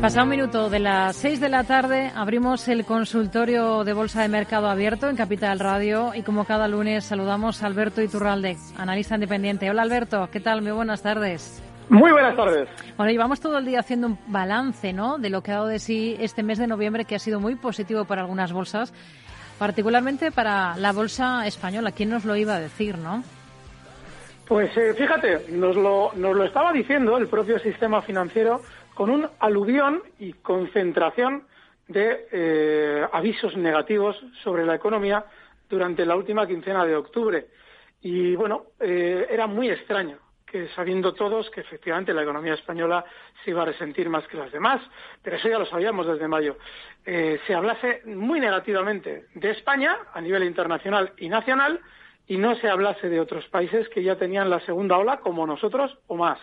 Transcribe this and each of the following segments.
Pasado un minuto de las 6 de la tarde, abrimos el consultorio de Bolsa de Mercado Abierto en Capital Radio y como cada lunes saludamos a Alberto Iturralde, analista independiente. Hola Alberto, ¿qué tal? Muy buenas tardes. Muy buenas tardes. Bueno, llevamos todo el día haciendo un balance ¿no? de lo que ha dado de sí este mes de noviembre, que ha sido muy positivo para algunas bolsas, particularmente para la bolsa española. ¿Quién nos lo iba a decir, no? Pues eh, fíjate, nos lo, nos lo estaba diciendo el propio sistema financiero con un aluvión y concentración de eh, avisos negativos sobre la economía durante la última quincena de octubre. Y bueno, eh, era muy extraño que sabiendo todos que efectivamente la economía española se iba a resentir más que las demás, pero eso ya lo sabíamos desde mayo, eh, se hablase muy negativamente de España a nivel internacional y nacional y no se hablase de otros países que ya tenían la segunda ola como nosotros o más.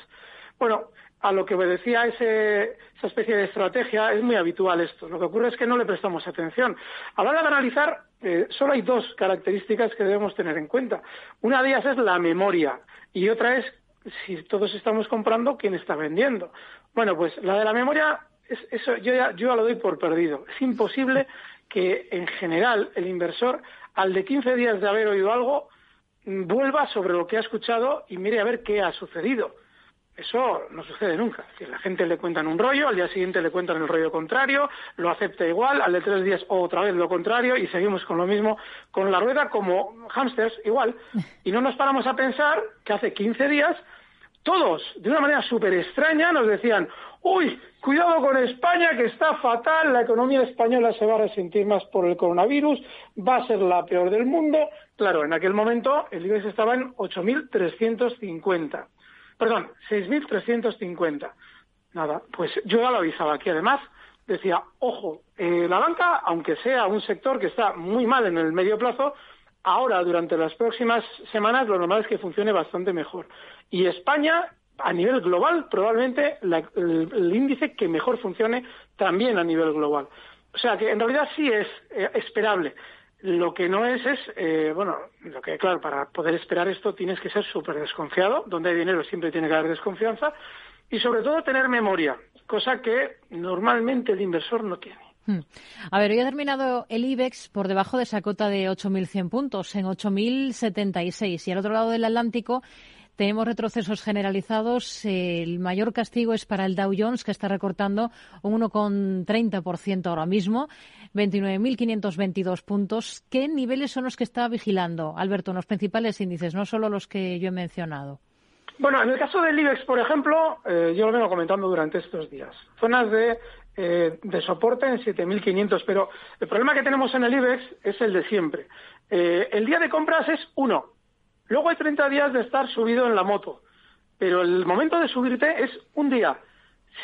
Bueno, a lo que obedecía ese, esa especie de estrategia es muy habitual esto. Lo que ocurre es que no le prestamos atención. A la hora de analizar, eh, solo hay dos características que debemos tener en cuenta. Una de ellas es la memoria y otra es si todos estamos comprando, ¿quién está vendiendo? Bueno, pues la de la memoria, es, eso yo ya, yo ya lo doy por perdido. Es imposible que, en general, el inversor, al de 15 días de haber oído algo, vuelva sobre lo que ha escuchado y mire a ver qué ha sucedido. Eso no sucede nunca. Si la gente le cuentan un rollo, al día siguiente le cuentan el rollo contrario, lo acepta igual, al de tres días otra vez lo contrario y seguimos con lo mismo, con la rueda como hámsters igual. Y no nos paramos a pensar que hace 15 días todos, de una manera súper extraña, nos decían, uy, cuidado con España, que está fatal, la economía española se va a resentir más por el coronavirus, va a ser la peor del mundo. Claro, en aquel momento el IBEX estaba en 8.350 perdón, 6.350. Nada, pues yo ya lo avisaba aquí. Además, decía, ojo, eh, la banca, aunque sea un sector que está muy mal en el medio plazo, ahora, durante las próximas semanas, lo normal es que funcione bastante mejor. Y España, a nivel global, probablemente el, índice que mejor funcione también a nivel global. O sea que en realidad sí es eh, esperable. Lo que no es es, eh, bueno, lo que claro, para poder esperar esto tienes que ser súper desconfiado, donde hay dinero siempre tiene que haber desconfianza, y sobre todo tener memoria, cosa que normalmente el inversor no tiene. Hmm. A ver, hoy ha terminado el IBEX por debajo de esa cota de 8.100 puntos, en 8.076. Y al otro lado del Atlántico tenemos retrocesos generalizados. El mayor castigo es para el Dow Jones, que está recortando un 1,30% ahora mismo, 29.522 puntos. ¿Qué niveles son los que está vigilando, Alberto, los principales índices, no solo los que yo he mencionado? Bueno, en el caso del IBEX, por ejemplo, eh, yo lo vengo comentando durante estos días. Zonas de, eh, de soporte en 7.500, pero el problema que tenemos en el IBEX es el de siempre. Eh, el día de compras es uno, Luego hay 30 días de estar subido en la moto, pero el momento de subirte es un día.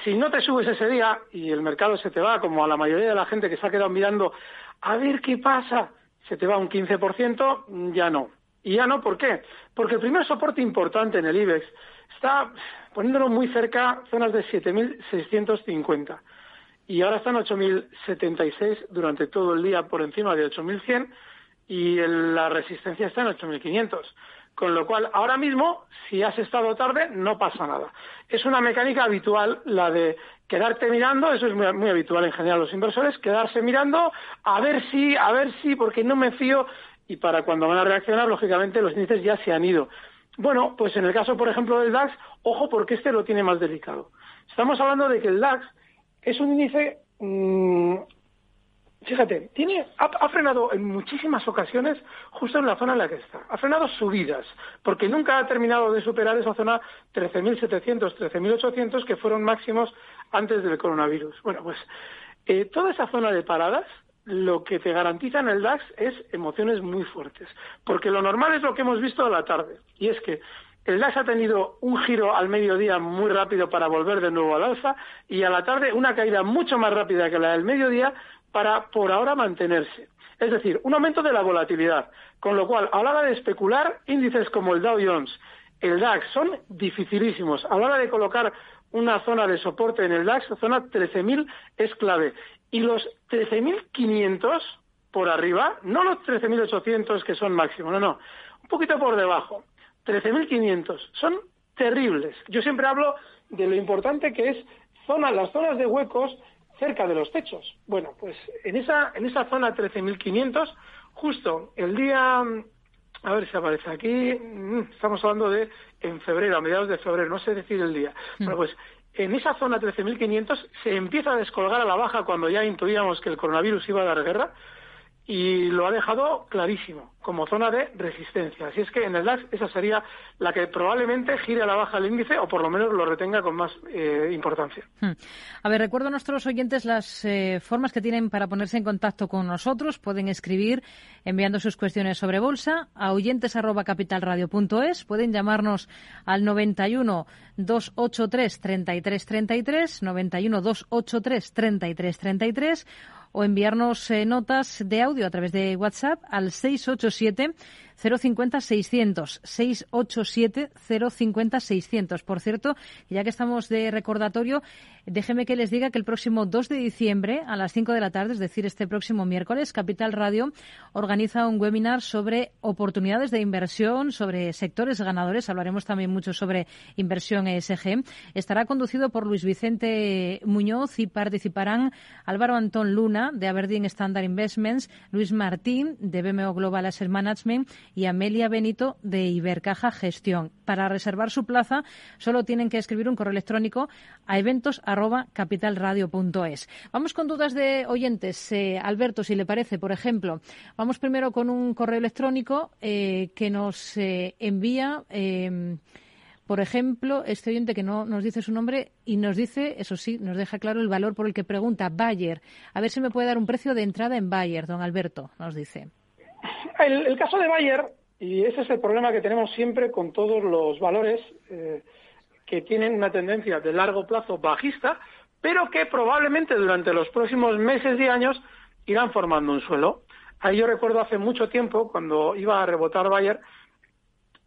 Si no te subes ese día y el mercado se te va, como a la mayoría de la gente que se ha quedado mirando, a ver qué pasa, se te va un 15%, ya no. Y ya no, ¿por qué? Porque el primer soporte importante en el IBEX está poniéndolo muy cerca, zonas de 7.650. Y ahora están 8.076 durante todo el día por encima de 8.100 y la resistencia está en 8.500. Con lo cual, ahora mismo, si has estado tarde, no pasa nada. Es una mecánica habitual la de quedarte mirando, eso es muy, habitual en general los inversores, quedarse mirando a ver si, a ver si, porque no me fío, y para cuando van a reaccionar, lógicamente, los índices ya se han ido. Bueno, pues en el caso, por ejemplo, del DAX, ojo porque este lo tiene más delicado. Estamos hablando de que el DAX es un índice, mmm, fíjate, tiene, ha, frenado en muchísimas ocasiones justo en la zona en la que está. Ha frenado subidas, porque nunca ha terminado de superar esa zona 13.700, 13.800 que fueron máximos antes del coronavirus. Bueno, pues eh, toda esa zona de paradas lo que te garantiza en el DAX es emociones muy fuertes, porque lo normal es lo que hemos visto a la tarde, y es que el DAX ha tenido un giro al mediodía muy rápido para volver de nuevo al alza y a la tarde una caída mucho más rápida que la del mediodía para por ahora mantenerse. Es decir, un aumento de la volatilidad, con lo cual a la hora de especular índices como el Dow Jones, el DAX son dificilísimos. A la hora de colocar una zona de soporte en el DAX, zona 13.000 es clave. Y los 13.500 por arriba, no los 13.800 que son máximo, no, no, un poquito por debajo. 13.500 son terribles. Yo siempre hablo de lo importante que es zona, las zonas de huecos cerca de los techos. Bueno, pues en esa, en esa zona 13.500, justo el día, a ver si aparece aquí, estamos hablando de en febrero, a mediados de febrero, no sé decir el día. Mm. Bueno, pues en esa zona 13.500 se empieza a descolgar a la baja cuando ya intuíamos que el coronavirus iba a dar guerra y lo ha dejado clarísimo como zona de resistencia. Así es que en el DAX esa sería la que probablemente gire a la baja el índice o por lo menos lo retenga con más eh, importancia. Hmm. A ver, recuerdo a nuestros oyentes las eh, formas que tienen para ponerse en contacto con nosotros. Pueden escribir enviando sus cuestiones sobre bolsa a oyentes@capitalradio.es. Pueden llamarnos al 91 283 3333, 91 283 3333 o enviarnos eh, notas de audio a través de WhatsApp al 687 050 600 687 050 600. Por cierto, ya que estamos de recordatorio, déjeme que les diga que el próximo 2 de diciembre a las 5 de la tarde, es decir, este próximo miércoles, Capital Radio organiza un webinar sobre oportunidades de inversión, sobre sectores ganadores. Hablaremos también mucho sobre inversión ESG. Estará conducido por Luis Vicente Muñoz y participarán Álvaro Antón Luna de Aberdeen Standard Investments, Luis Martín de BMO Global Asset Management y Amelia Benito de Ibercaja Gestión. Para reservar su plaza solo tienen que escribir un correo electrónico a eventos@capitalradio.es. Vamos con dudas de oyentes. Eh, Alberto, si le parece, por ejemplo, vamos primero con un correo electrónico eh, que nos eh, envía. Por ejemplo, este oyente que no nos dice su nombre y nos dice, eso sí, nos deja claro el valor por el que pregunta Bayer. A ver si me puede dar un precio de entrada en Bayer, don Alberto, nos dice. El, caso de Bayer, y ese es el problema que tenemos siempre con todos los valores eh, que tienen una tendencia de largo plazo bajista, pero que probablemente durante los próximos meses y años irán formando un suelo. Ahí yo recuerdo hace mucho tiempo, cuando iba a rebotar Bayer,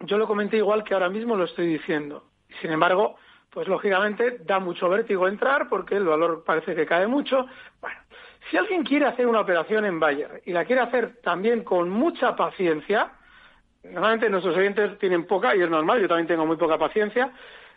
yo lo comenté igual que ahora mismo lo estoy diciendo. Sin embargo, pues lógicamente da mucho vértigo entrar porque el valor parece que cae mucho. Bueno, si alguien quiere hacer una operación en Bayer y la quiere hacer también con mucha paciencia, normalmente nuestros oyentes tienen poca y es normal, yo también tengo muy poca paciencia,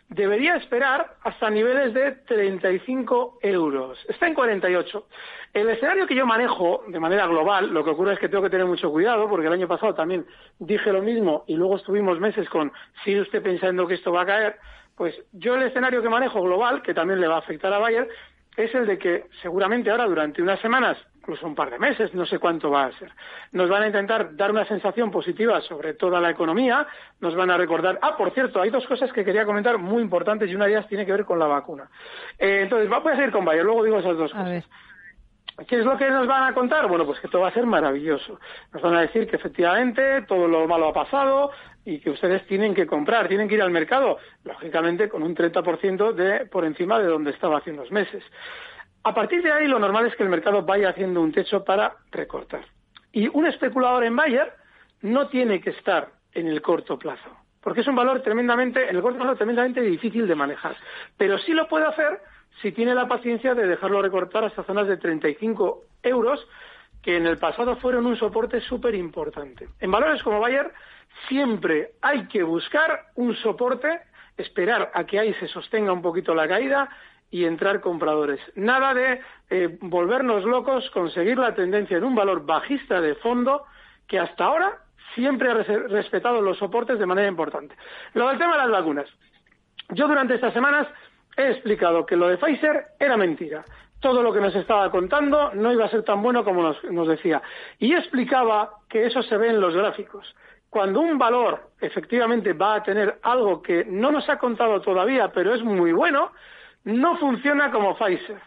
debería esperar hasta niveles de 35 euros. Está en 48. El escenario que yo manejo de manera global, lo que ocurre es que tengo que tener mucho cuidado, porque el año pasado también dije lo mismo y luego estuvimos meses con, sigue usted pensando que esto va a caer, pues yo el escenario que manejo global, que también le va a afectar a Bayer, es el de que seguramente ahora durante unas semanas, incluso un par de meses, no sé cuánto va a ser, nos van a intentar dar una sensación positiva sobre toda la economía, nos van a recordar. Ah, por cierto, hay dos cosas que quería comentar muy importantes y una de ellas tiene que ver con la vacuna. Eh, entonces, voy a seguir con Bayer, luego digo esas dos cosas. ¿Qué es lo que nos van a contar? Bueno, pues que todo va a ser maravilloso. Nos van a decir que efectivamente todo lo malo ha pasado y que ustedes tienen que comprar, tienen que ir al mercado, lógicamente con un 30% de, por encima de donde estaba hace unos meses. A partir de ahí lo normal es que el mercado vaya haciendo un techo para recortar. Y un especulador en Bayer no tiene que estar en el corto plazo, porque es un valor tremendamente, en el corto plazo tremendamente difícil de manejar. Pero sí lo puede hacer si tiene la paciencia de dejarlo recortar hasta zonas de 35 euros, que en el pasado fueron un soporte súper importante. En valores como Bayer siempre hay que buscar un soporte, esperar a que ahí se sostenga un poquito la caída y entrar compradores. Nada de eh, volvernos locos, conseguir la tendencia en un valor bajista de fondo que hasta ahora siempre ha respetado los soportes de manera importante. Lo del tema de las vacunas. Yo durante estas semanas he explicado que lo de Pfizer era mentira. Todo lo que nos estaba contando no iba a ser tan bueno como nos, decía. Y explicaba que eso se ve en los gráficos. Cuando un valor efectivamente va a tener algo que no nos ha contado todavía, pero es muy bueno, no funciona como Pfizer.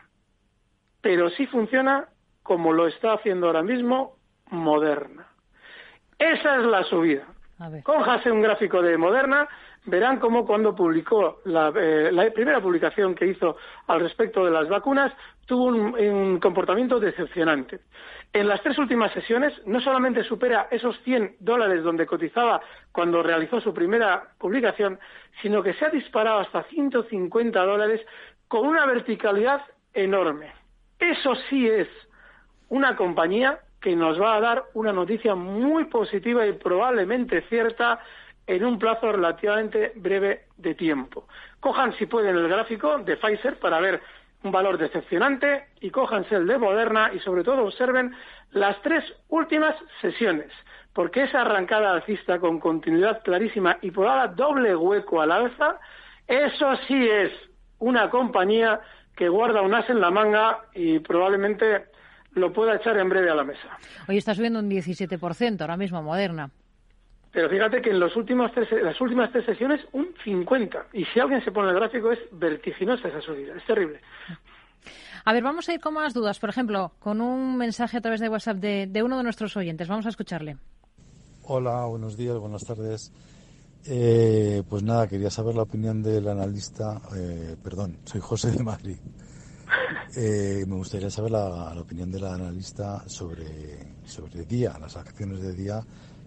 Pero sí funciona como lo está haciendo ahora mismo Moderna. Esa es la subida. Cójase un gráfico de Moderna, verán cómo cuando publicó la, eh, primera publicación que hizo al respecto de las vacunas tuvo un, comportamiento decepcionante. En las tres últimas sesiones no solamente supera esos 100 dólares donde cotizaba cuando realizó su primera publicación, sino que se ha disparado hasta 150 dólares con una verticalidad enorme. Eso sí es una compañía que nos va a dar una noticia muy positiva y probablemente cierta en un plazo relativamente breve de tiempo. Cojan, si pueden, el gráfico de Pfizer para ver un valor decepcionante y cójanse el de Moderna y sobre todo observen las tres últimas sesiones, porque esa arrancada alcista con continuidad clarísima y por ahora doble hueco al alza, eso sí es una compañía que guarda un as en la manga y probablemente lo pueda echar en breve a la mesa. Hoy está subiendo un 17%, ahora mismo Moderna. Pero fíjate que en los últimos las últimas tres sesiones un 50. Y si alguien se pone el gráfico es vertiginosa esa subida, es terrible. A ver, vamos a ir con más dudas. Por ejemplo, con un mensaje a través de WhatsApp de, uno de nuestros oyentes. Vamos a escucharle. Hola, buenos días, buenas tardes. Eh, pues nada, quería saber la opinión del analista. Eh, perdón, soy José de Madrid. Eh, me gustaría saber la, opinión del analista sobre, sobre día, las acciones de día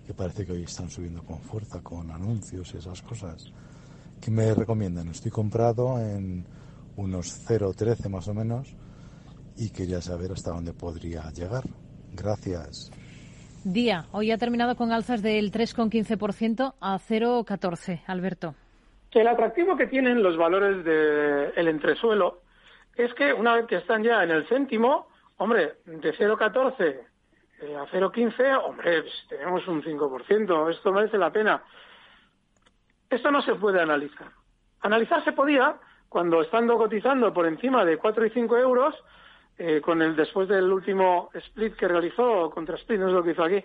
que parece que hoy están subiendo con fuerza, con anuncios y esas cosas. ¿Qué me recomiendan? Estoy comprado en unos 0,13 más o menos y quería saber hasta dónde podría llegar. Gracias. Día, hoy ha terminado con alzas del 3,15% a 0,14. Alberto. El atractivo que tienen los valores del entresuelo es que una vez que están ya en el céntimo, hombre, de 0,14 eh, a 0,15, hombre, pues, tenemos un 5%, esto merece la pena. Esto no se puede analizar. Analizar se podía cuando estando cotizando por encima de 4 y 5 euros, eh, con el después del último split que realizó contra split, no es lo que hizo aquí,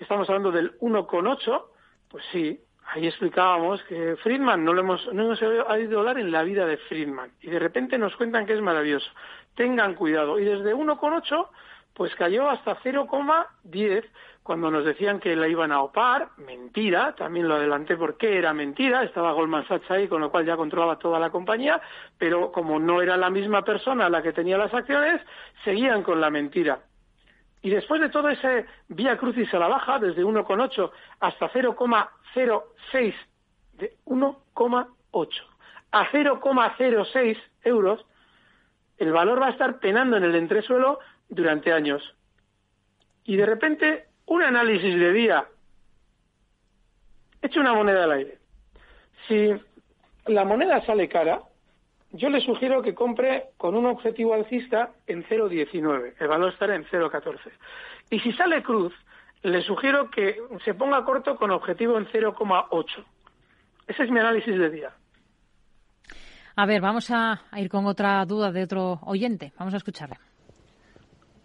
estamos hablando del 1,8, pues sí, ahí explicábamos que Friedman no, lo hemos, no hemos oído hablar en la vida de Friedman y de repente nos cuentan que es maravilloso. Tengan cuidado. Y desde 1,8 pues cayó hasta 0,10 cuando nos decían que la iban a opar, mentira, también lo adelanté porque era mentira, estaba Goldman Sachs ahí, con lo cual ya controlaba toda la compañía, pero como no era la misma persona la que tenía las acciones, seguían con la mentira. Y después de todo ese vía crucis a la baja, desde 1,8 hasta 0,06, de 1,8 a 0,06 euros, el valor va a estar penando en el entresuelo durante años. Y de repente, un análisis de día, echa una moneda al aire. Si la moneda sale cara, yo le sugiero que compre con un objetivo alcista en 0,19. El valor estará en 0,14. Y si sale cruz, le sugiero que se ponga corto con objetivo en 0,8. Ese es mi análisis de día. A ver, vamos a ir con otra duda de otro oyente. Vamos a escucharle.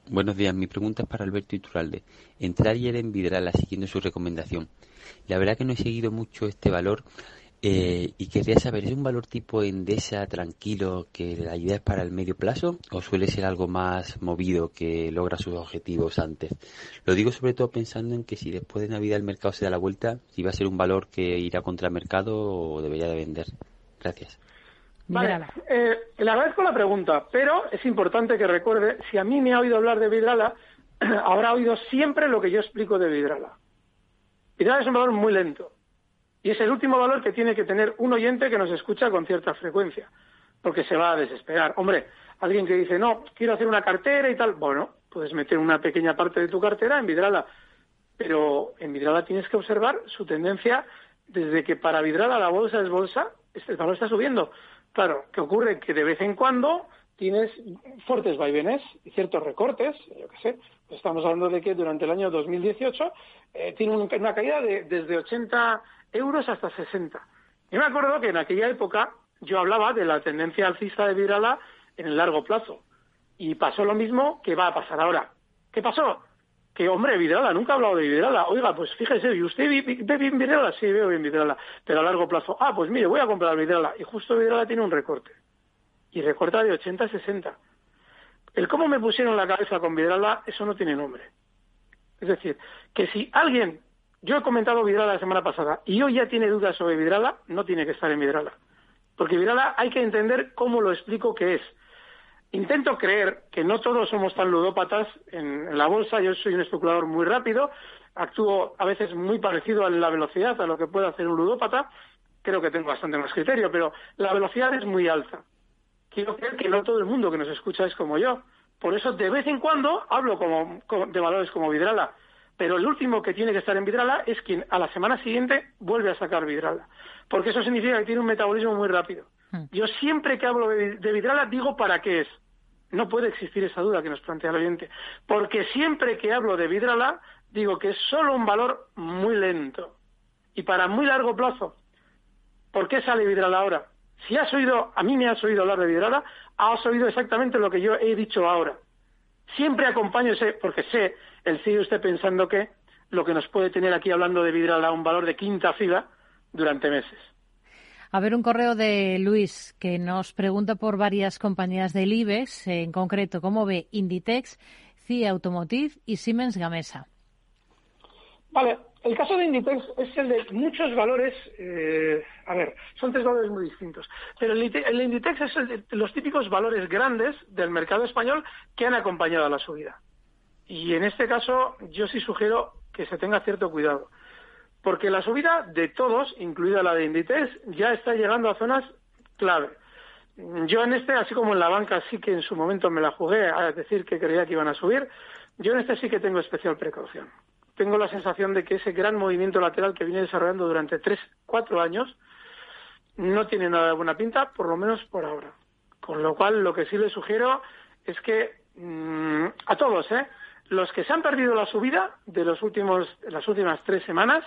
Buenos días, mi pregunta es para Alberto Iturralde. Entré ayer en Vidrala siguiendo su recomendación. La verdad que no he seguido mucho este valor eh, y quería saber, ¿es un valor tipo Endesa tranquilo que la idea es para el medio plazo o suele ser algo más movido que logra sus objetivos antes? Lo digo sobre todo pensando en que si después de Navidad el mercado se da la vuelta, si va a ser un valor que irá contra el mercado o debería de vender. Gracias. Vale, eh, le agradezco la pregunta, pero es importante que recuerde, si a mí me ha oído hablar de Vidrala, habrá oído siempre lo que yo explico de Vidrala. Vidrala es un valor muy lento y es el último valor que tiene que tener un oyente que nos escucha con cierta frecuencia, porque se va a desesperar. Hombre, alguien que dice, no, quiero hacer una cartera y tal, bueno, puedes meter una pequeña parte de tu cartera en Vidrala, pero en Vidrala tienes que observar su tendencia desde que para Vidrala la bolsa es bolsa, el valor está subiendo. Claro, ¿qué ocurre? Que de vez en cuando tienes fuertes vaivenes y ciertos recortes, yo qué sé, estamos hablando de que durante el año 2018 eh, tiene una caída de desde 80 euros hasta 60. Yo me acuerdo que en aquella época yo hablaba de la tendencia alcista de Vidrala en el largo plazo. Y pasó lo mismo que va a pasar ahora. ¿Qué pasó? Que, hombre, Vidrala, nunca he hablado de Vidrala. Oiga, pues fíjese, ¿y usted ve bien Vidrala? Sí, veo bien Vidrala, pero a largo plazo. Ah, pues mire, voy a comprar Vidrala. Y justo Vidrala tiene un recorte. Y recorta de 80 a 60. El cómo me pusieron la cabeza con Vidrala, eso no tiene nombre. Es decir, que si alguien, yo he comentado Vidrala la semana pasada, y hoy ya tiene dudas sobre Vidrala, no tiene que estar en Vidrala. Porque Vidrala hay que entender cómo lo explico que es. Intento creer que no todos somos tan ludópatas en, la bolsa. Yo soy un especulador muy rápido, actúo a veces muy parecido a la velocidad a lo que puede hacer un ludópata. Creo que tengo bastante más criterio, pero la velocidad es muy alta. Quiero creer que no todo el mundo que nos escucha es como yo. Por eso, de vez en cuando, hablo como, de valores como Vidrala. Pero el último que tiene que estar en Vidrala es quien a la semana siguiente vuelve a sacar Vidrala porque eso significa que tiene un metabolismo muy rápido. Hmm. Yo siempre que hablo de, Vidrala digo para qué es. No puede existir esa duda que nos plantea el oyente, porque siempre que hablo de Vidrala digo que es solo un valor muy lento y para muy largo plazo. ¿Por qué sale Vidrala ahora? Si has oído, a mí me has oído hablar de Vidrala, has oído exactamente lo que yo he dicho ahora. Siempre acompaño ese, porque sé, el sigue usted pensando que lo que nos puede tener aquí hablando de Vidrala un valor de quinta fila, durante meses. A ver, un correo de Luis que nos pregunta por varias compañías del IBEX, en concreto, ¿cómo ve Inditex, CIE Automotive y Siemens Gamesa? Vale, el caso de Inditex es el de muchos valores, eh, a ver, son tres valores muy distintos, pero el, Inditex es el de los típicos valores grandes del mercado español que han acompañado a la subida. Y en este caso yo sí sugiero que se tenga cierto cuidado porque la subida de todos, incluida la de Inditex, ya está llegando a zonas clave. Yo en este, así como en la banca, sí que en su momento me la jugué a decir que creía que iban a subir, yo en este sí que tengo especial precaución. Tengo la sensación de que ese gran movimiento lateral que viene desarrollando durante tres, cuatro años no tiene nada de buena pinta, por lo menos por ahora. Con lo cual, lo que sí les sugiero es que mm, a todos, ¿eh? los que se han perdido la subida de los últimos, las últimas tres semanas,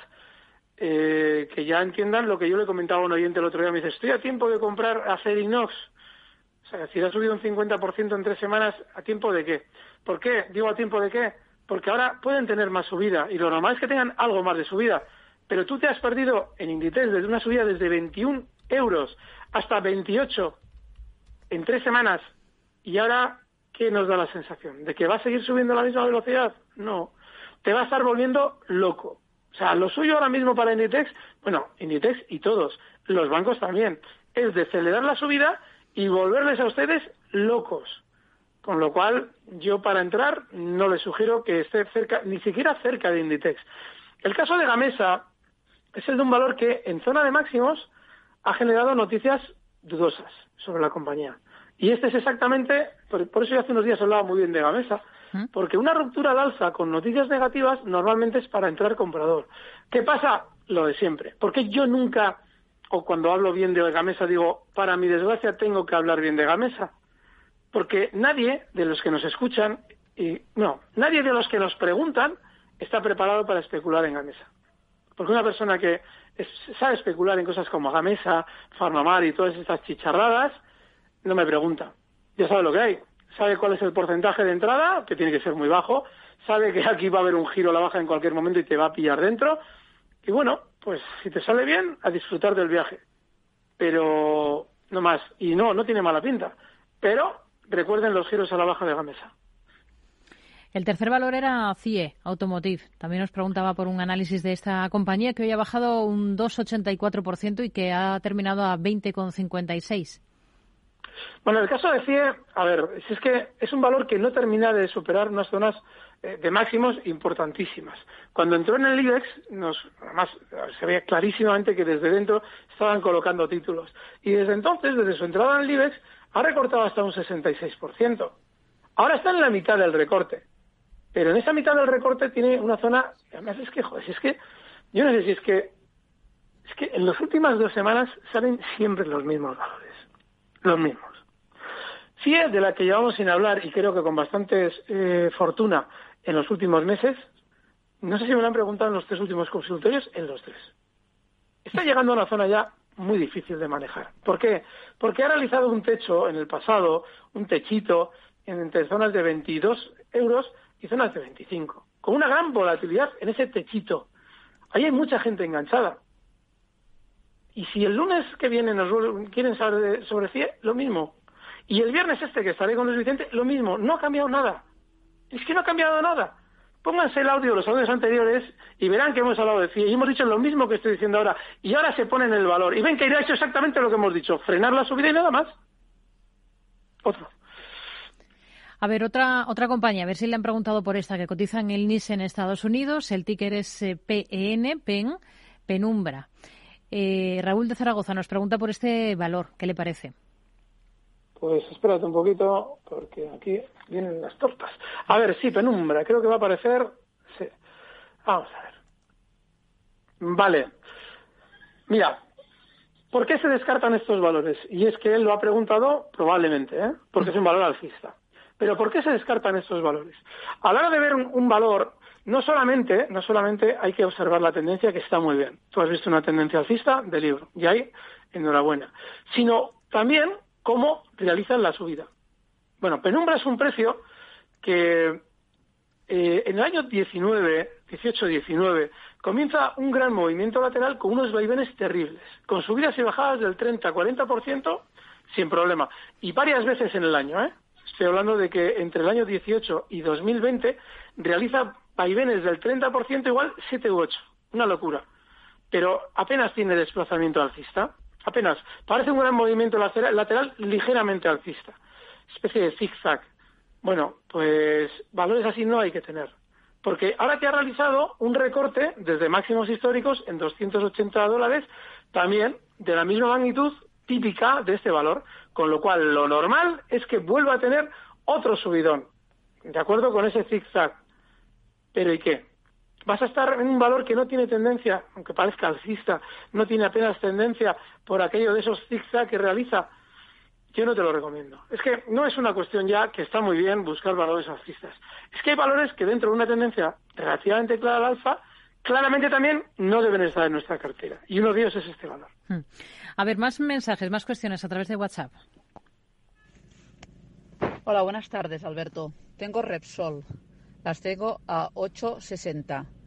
eh, que ya entiendan lo que yo le comentaba a un oyente el otro día. Me dice, estoy a tiempo de comprar acero inox. O sea, si ha subido un 50% en tres semanas, ¿a tiempo de qué? ¿Por qué? Digo, ¿a tiempo de qué? Porque ahora pueden tener más subida y lo normal es que tengan algo más de subida. Pero tú te has perdido en Inditex desde una subida desde 21 euros hasta 28 en tres semanas y ahora, ¿qué nos da la sensación? ¿De que va a seguir subiendo a la misma velocidad? No. Te va a estar volviendo loco. O sea, lo suyo ahora mismo para Inditex, bueno, Inditex y todos, los bancos también, es decelerar la subida y volverles a ustedes locos. Con lo cual, yo para entrar no les sugiero que esté cerca, ni siquiera cerca de Inditex. El caso de Gamesa es el de un valor que en zona de máximos ha generado noticias dudosas sobre la compañía. Y este es exactamente, por, eso yo hace unos días hablaba muy bien de Gamesa, porque una ruptura al alza con noticias negativas normalmente es para entrar comprador. ¿Qué pasa? Lo de siempre. Porque yo nunca, o cuando hablo bien de Gamesa, digo, para mi desgracia tengo que hablar bien de Gamesa. Porque nadie de los que nos escuchan, y no, nadie de los que nos preguntan está preparado para especular en Gamesa. Porque una persona que sabe especular en cosas como Gamesa, Farmamar y todas estas chicharradas, no me pregunta. Ya sabe lo que hay sabe cuál es el porcentaje de entrada, que tiene que ser muy bajo, sabe que aquí va a haber un giro a la baja en cualquier momento y te va a pillar dentro. Y bueno, pues si te sale bien, a disfrutar del viaje. Pero no más. Y no, no tiene mala pinta. Pero recuerden los giros a la baja de la mesa. El tercer valor era CIE, Automotive. También nos preguntaba por un análisis de esta compañía que hoy ha bajado un 2,84% y que ha terminado a 20,56%. Bueno, el caso de CIE, a ver, si es que es un valor que no termina de superar unas zonas eh, de máximos importantísimas. Cuando entró en el IBEX, nos, además se veía clarísimamente que desde dentro estaban colocando títulos. Y desde entonces, desde su entrada en el IBEX, ha recortado hasta un 66%. Ahora está en la mitad del recorte. Pero en esa mitad del recorte tiene una zona, además es que, joder, es que, yo no sé si es que, es que en las últimas dos semanas salen siempre los mismos valores, los mismos. CIE, de la que llevamos sin hablar y creo que con bastante eh, fortuna en los últimos meses, no sé si me lo han preguntado en los tres últimos consultorios, en los tres. Está llegando a una zona ya muy difícil de manejar. ¿Por qué? Porque ha realizado un techo en el pasado, un techito, entre zonas de 22 euros y zonas de 25, con una gran volatilidad en ese techito. Ahí hay mucha gente enganchada. Y si el lunes que viene nos quieren saber sobre CIE, lo mismo. Y el viernes este que estaré con Luis Vicente, lo mismo. No ha cambiado nada. Es que no ha cambiado nada. Pónganse el audio, los audios anteriores, y verán que hemos hablado de CIE. Y hemos dicho lo mismo que estoy diciendo ahora. Y ahora se ponen el valor. Y ven que irá hecho exactamente lo que hemos dicho. Frenar la subida y nada más. Otro. A ver, otra, otra compañía, a ver si le han preguntado por esta, que cotiza en el NIS en Estados Unidos. El ticker es eh, PEN, PEN, Penumbra. Eh, Raúl de Zaragoza nos pregunta por este valor. ¿Qué le parece? Pues espérate un poquito, porque aquí vienen las tortas. A ver, sí, penumbra, creo que va a aparecer. Sí. Vamos a ver. Vale. Mira, ¿por qué se descartan estos valores? Y es que él lo ha preguntado probablemente, ¿eh? porque es un valor alcista. Pero ¿por qué se descartan estos valores? A la hora de ver un, valor, no solamente, no solamente hay que observar la tendencia, que está muy bien. Tú has visto una tendencia alcista de libro, y ahí, enhorabuena. Sino también cómo realizan la subida. Bueno, penumbra es un precio que eh, en el año 19, 18-19, comienza un gran movimiento lateral con unos vaivenes terribles, con subidas y bajadas del 30-40% sin problema. Y varias veces en el año, ¿eh? Estoy hablando de que entre el año 18 y 2020 realiza vaivenes del 30% igual 7 u 8. Una locura. Pero apenas tiene desplazamiento alcista apenas. Parece un gran movimiento lateral, ligeramente alcista, especie de zigzag. Bueno, pues valores así no hay que tener. Porque ahora que ha realizado un recorte desde máximos históricos en 280 dólares, también de la misma magnitud típica de este valor, con lo cual lo normal es que vuelva a tener otro subidón, de acuerdo con ese zigzag. Pero ¿y qué? Vas a estar en un valor que no tiene tendencia, aunque parezca alcista, no tiene apenas tendencia por aquello de esos zigzag que realiza, yo no te lo recomiendo. Es que no es una cuestión ya que está muy bien buscar valores alcistas. Es que hay valores que dentro de una tendencia relativamente clara al alfa, claramente también no deben estar en nuestra cartera. Y uno de ellos es este valor. Hmm. A ver, más mensajes, más cuestiones a través de WhatsApp. Hola, buenas tardes, Alberto. Tengo Repsol. Las tengo a 860.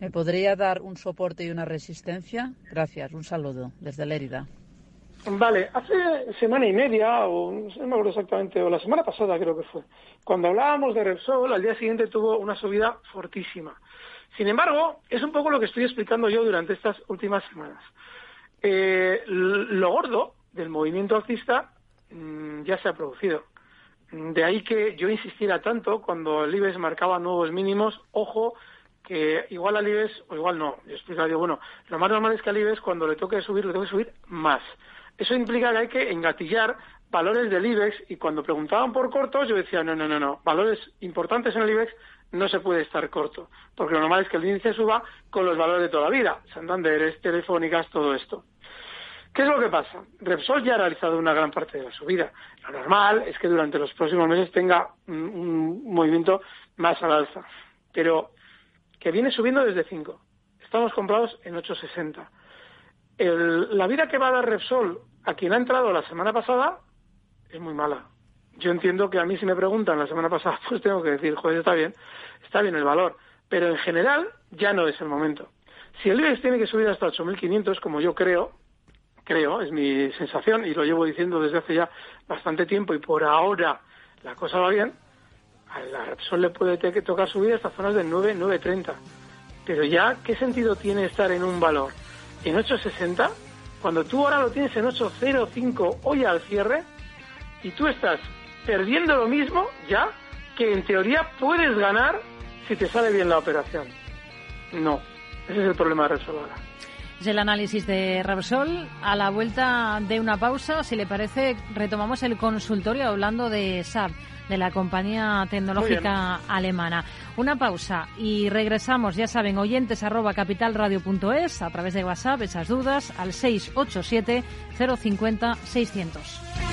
¿Me podría dar un soporte y una resistencia? Gracias, un saludo desde Lérida. Vale, hace semana y media, o no me acuerdo exactamente, o la semana pasada creo que fue, cuando hablábamos de Repsol, al día siguiente tuvo una subida fortísima. Sin embargo, es un poco lo que estoy explicando yo durante estas últimas semanas. Eh, lo gordo del movimiento alcista mm, ya se ha producido. De ahí que yo insistiera tanto cuando el IBEX marcaba nuevos mínimos, ojo, que igual al IBEX, o igual no, yo explicaría, bueno, lo más normal es que al IBEX cuando le toque subir, le toque subir más. Eso implica que hay que engatillar valores del IBEX y cuando preguntaban por cortos yo decía, no, no, no, no, valores importantes en el IBEX no se puede estar corto, porque lo normal es que el índice suba con los valores de toda la vida, Santander, Telefónicas, todo esto. ¿Qué es lo que pasa? Repsol ya ha realizado una gran parte de la subida. Lo normal es que durante los próximos meses tenga un, movimiento más al alza, pero que viene subiendo desde 5. Estamos comprados en 8,60. la vida que va a dar Repsol a quien ha entrado la semana pasada es muy mala. Yo entiendo que a mí si me preguntan la semana pasada, pues tengo que decir, joder, está bien, está bien el valor. Pero en general ya no es el momento. Si el IBEX tiene que subir hasta 8.500, como yo creo, creo, es mi sensación y lo llevo diciendo desde hace ya bastante tiempo y por ahora la cosa va bien, a la Repsol le puede tocar subir hasta zonas de 9, 9.30. Pero ya, ¿qué sentido tiene estar en un valor en 8.60 cuando tú ahora lo tienes en 8.05 hoy al cierre y tú estás perdiendo lo mismo ya que en teoría puedes ganar si te sale bien la operación? No, ese es el problema de Repsol ahora. Es el análisis de Repsol. A la vuelta de una pausa, si le parece, retomamos el consultorio hablando de SAP. De la compañía tecnológica alemana. Una pausa y regresamos, ya saben, oyentes arroba capitalradio.es a través de WhatsApp, esas dudas al 687 050 600.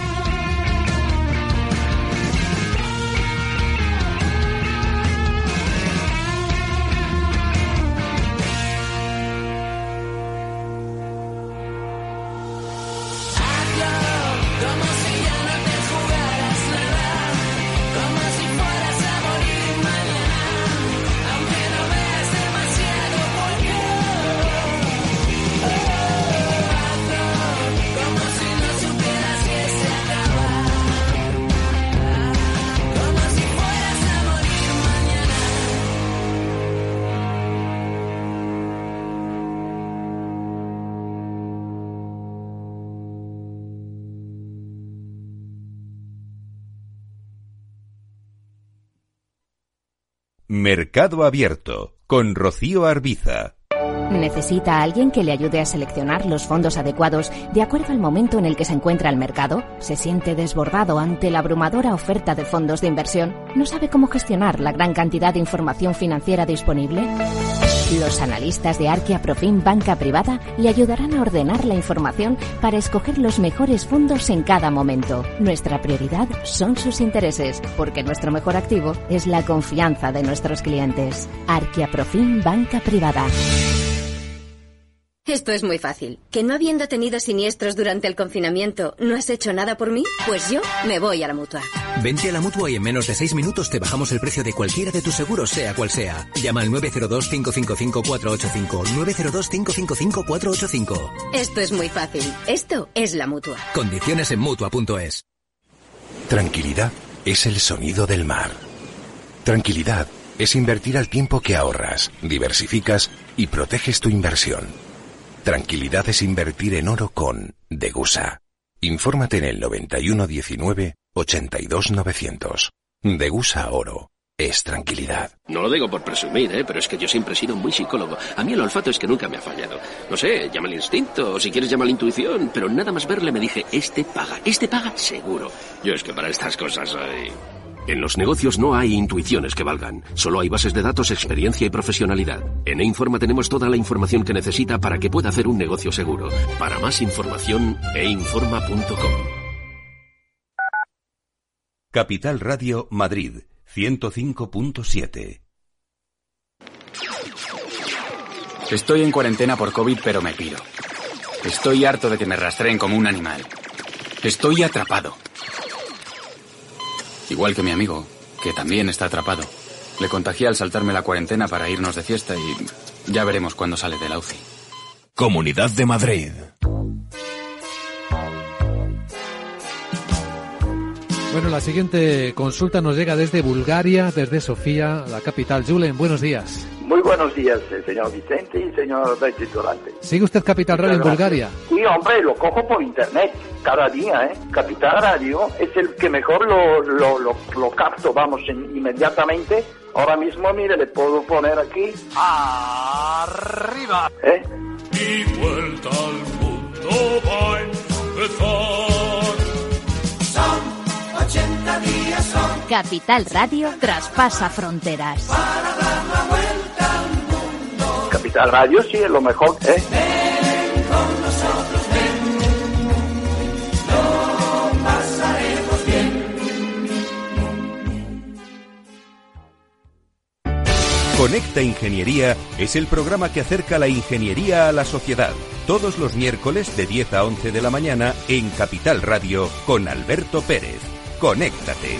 Mercado Abierto con Rocío Arbiza. ¿Necesita a alguien que le ayude a seleccionar los fondos adecuados de acuerdo al momento en el que se encuentra el mercado? ¿Se siente desbordado ante la abrumadora oferta de fondos de inversión? ¿No sabe cómo gestionar la gran cantidad de información financiera disponible? Los analistas de Arquia Profim Banca Privada le ayudarán a ordenar la información para escoger los mejores fondos en cada momento. Nuestra prioridad son sus intereses, porque nuestro mejor activo es la confianza de nuestros clientes. Arquia Profim Banca Privada. Esto es muy fácil. ¿Que no habiendo tenido siniestros durante el confinamiento no has hecho nada por mí? Pues yo me voy a la mutua. Vente a la mutua y en menos de seis minutos te bajamos el precio de cualquiera de tus seguros, sea cual sea. Llama al 902-555-485. 902-555-485. Esto es muy fácil. Esto es la mutua. Condiciones en mutua.es. Tranquilidad es el sonido del mar. Tranquilidad es invertir al tiempo que ahorras, diversificas y proteges tu inversión. Tranquilidad es invertir en oro con Degusa. Infórmate en el 9119 82900. Degusa Oro. Es tranquilidad. No lo digo por presumir, ¿eh? pero es que yo siempre he sido muy psicólogo. A mí el olfato es que nunca me ha fallado. No sé, llama el instinto, o si quieres llama la intuición, pero nada más verle me dije, este paga, este paga seguro. Yo es que para estas cosas soy... En los negocios no hay intuiciones que valgan, solo hay bases de datos, experiencia y profesionalidad. En E-Informa tenemos toda la información que necesita para que pueda hacer un negocio seguro. Para más información, einforma.com. Capital Radio Madrid 105.7. Estoy en cuarentena por COVID, pero me piro. Estoy harto de que me rastreen como un animal. Estoy atrapado. Igual que mi amigo, que también está atrapado. Le contagié al saltarme la cuarentena para irnos de fiesta y ya veremos cuándo sale de la UCI. Comunidad de Madrid. Bueno, la siguiente consulta nos llega desde Bulgaria, desde Sofía, la capital. Julen, buenos días. Muy buenos días, eh, señor Vicente y señor Betty Durante. ¿Sigue usted Capital Radio en Bulgaria? Sí, hombre, lo cojo por internet cada día, ¿eh? Capital Radio es el que mejor lo, lo, lo, lo capto, vamos, en- inmediatamente. Ahora mismo, mire, le puedo poner aquí. ¡Arriba! ¿Eh? Y vuelta al mundo va a empezar. Son 80 días, son Capital Radio traspasa fronteras. Capital Radio sí es lo mejor, ¿eh? con nosotros, ven. Lo pasaremos bien. Conecta Ingeniería es el programa que acerca la ingeniería a la sociedad. Todos los miércoles de 10 a 11 de la mañana en Capital Radio con Alberto Pérez. Conéctate.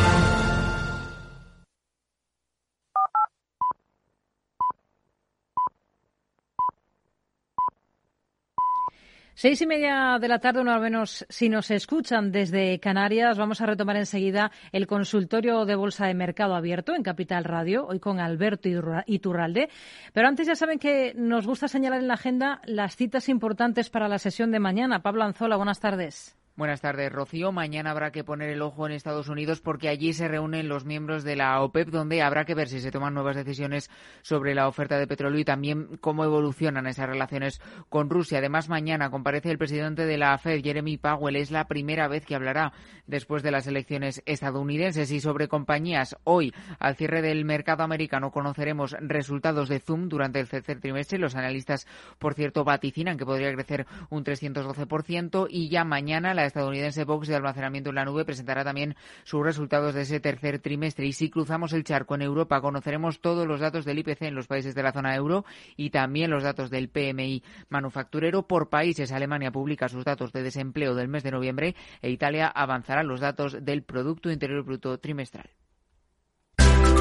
Seis y media de la tarde, uno al menos si nos escuchan desde Canarias, vamos a retomar enseguida el consultorio de Bolsa de Mercado Abierto en Capital Radio, hoy con Alberto Iturralde. Pero antes ya saben que nos gusta señalar en la agenda las citas importantes para la sesión de mañana. Pablo Anzola, buenas tardes. Buenas tardes, Rocío. Mañana habrá que poner el ojo en Estados Unidos porque allí se reúnen los miembros de la OPEP, donde habrá que ver si se toman nuevas decisiones sobre la oferta de petróleo y también cómo evolucionan esas relaciones con Rusia. Además, mañana comparece el presidente de la FED, Jeremy Powell. Es la primera vez que hablará después de las elecciones estadounidenses. Y sobre compañías, hoy, al cierre del mercado americano, conoceremos resultados de Zoom durante el tercer trimestre. Los analistas, por cierto, vaticinan que podría crecer un 312% y ya mañana estadounidense Box de almacenamiento en la nube presentará también sus resultados de ese tercer trimestre. Y si cruzamos el charco en Europa, conoceremos todos los datos del IPC en los países de la zona euro y también los datos del PMI manufacturero por países. Alemania publica sus datos de desempleo del mes de noviembre e Italia avanzará los datos del Producto Interior Bruto trimestral.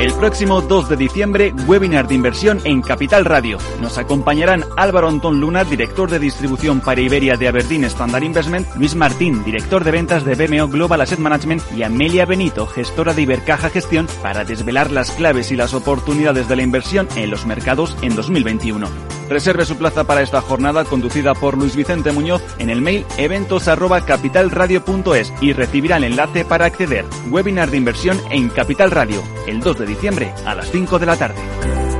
El próximo 2 de diciembre, webinar de inversión en Capital Radio. Nos acompañarán Álvaro Antón Luna, director de distribución para Iberia de Aberdeen Standard Investment, Luis Martín, director de ventas de BMO Global Asset Management y Amelia Benito, gestora de Ibercaja Gestión, para desvelar las claves y las oportunidades de la inversión en los mercados en 2021. Reserve su plaza para esta jornada conducida por Luis Vicente Muñoz en el mail eventos@capitalradio.es y recibirá el enlace para acceder. Webinar de inversión en Capital Radio, el 2 de diciembre a las 5 de la tarde.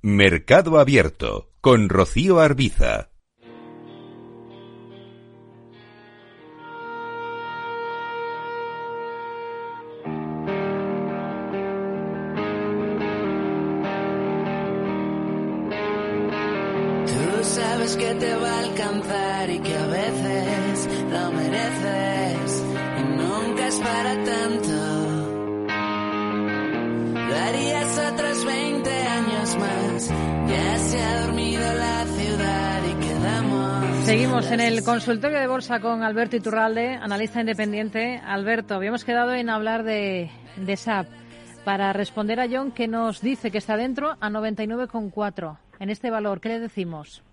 Mercado Abierto con Rocío Arbiza. Tú sabes que te va a alcanzar y que a veces lo mereces y nunca es para tanto. En el consultorio de bolsa con Alberto Iturralde, analista independiente. Alberto, habíamos quedado en hablar de, de SAP para responder a John que nos dice que está dentro a 99,4 en este valor. ¿Qué le decimos?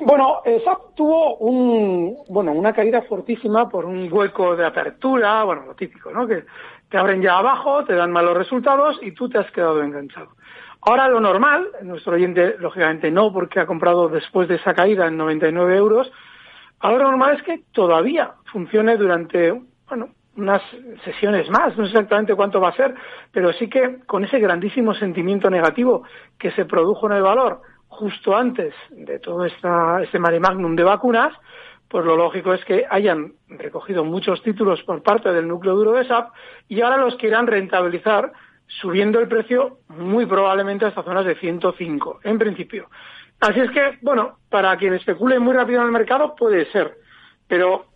Bueno, eh, SAP tuvo un, bueno, una caída fortísima por un hueco de apertura, bueno, lo típico, ¿no? Que te abren ya abajo, te dan malos resultados y tú te has quedado enganchado. Ahora lo normal, nuestro oyente lógicamente no, porque ha comprado después de esa caída en 99 euros, ahora lo normal es que todavía funcione durante, bueno, unas sesiones más, no sé exactamente cuánto va a ser, pero sí que con ese grandísimo sentimiento negativo que se produjo en el valor justo antes de todo esta, este mare magnum de vacunas, pues lo lógico es que hayan recogido muchos títulos por parte del núcleo duro de SAP y ahora los quieran rentabilizar subiendo el precio muy probablemente hasta zonas de 105, en principio. Así es que, bueno, para quien especule muy rápido en el mercado puede ser, pero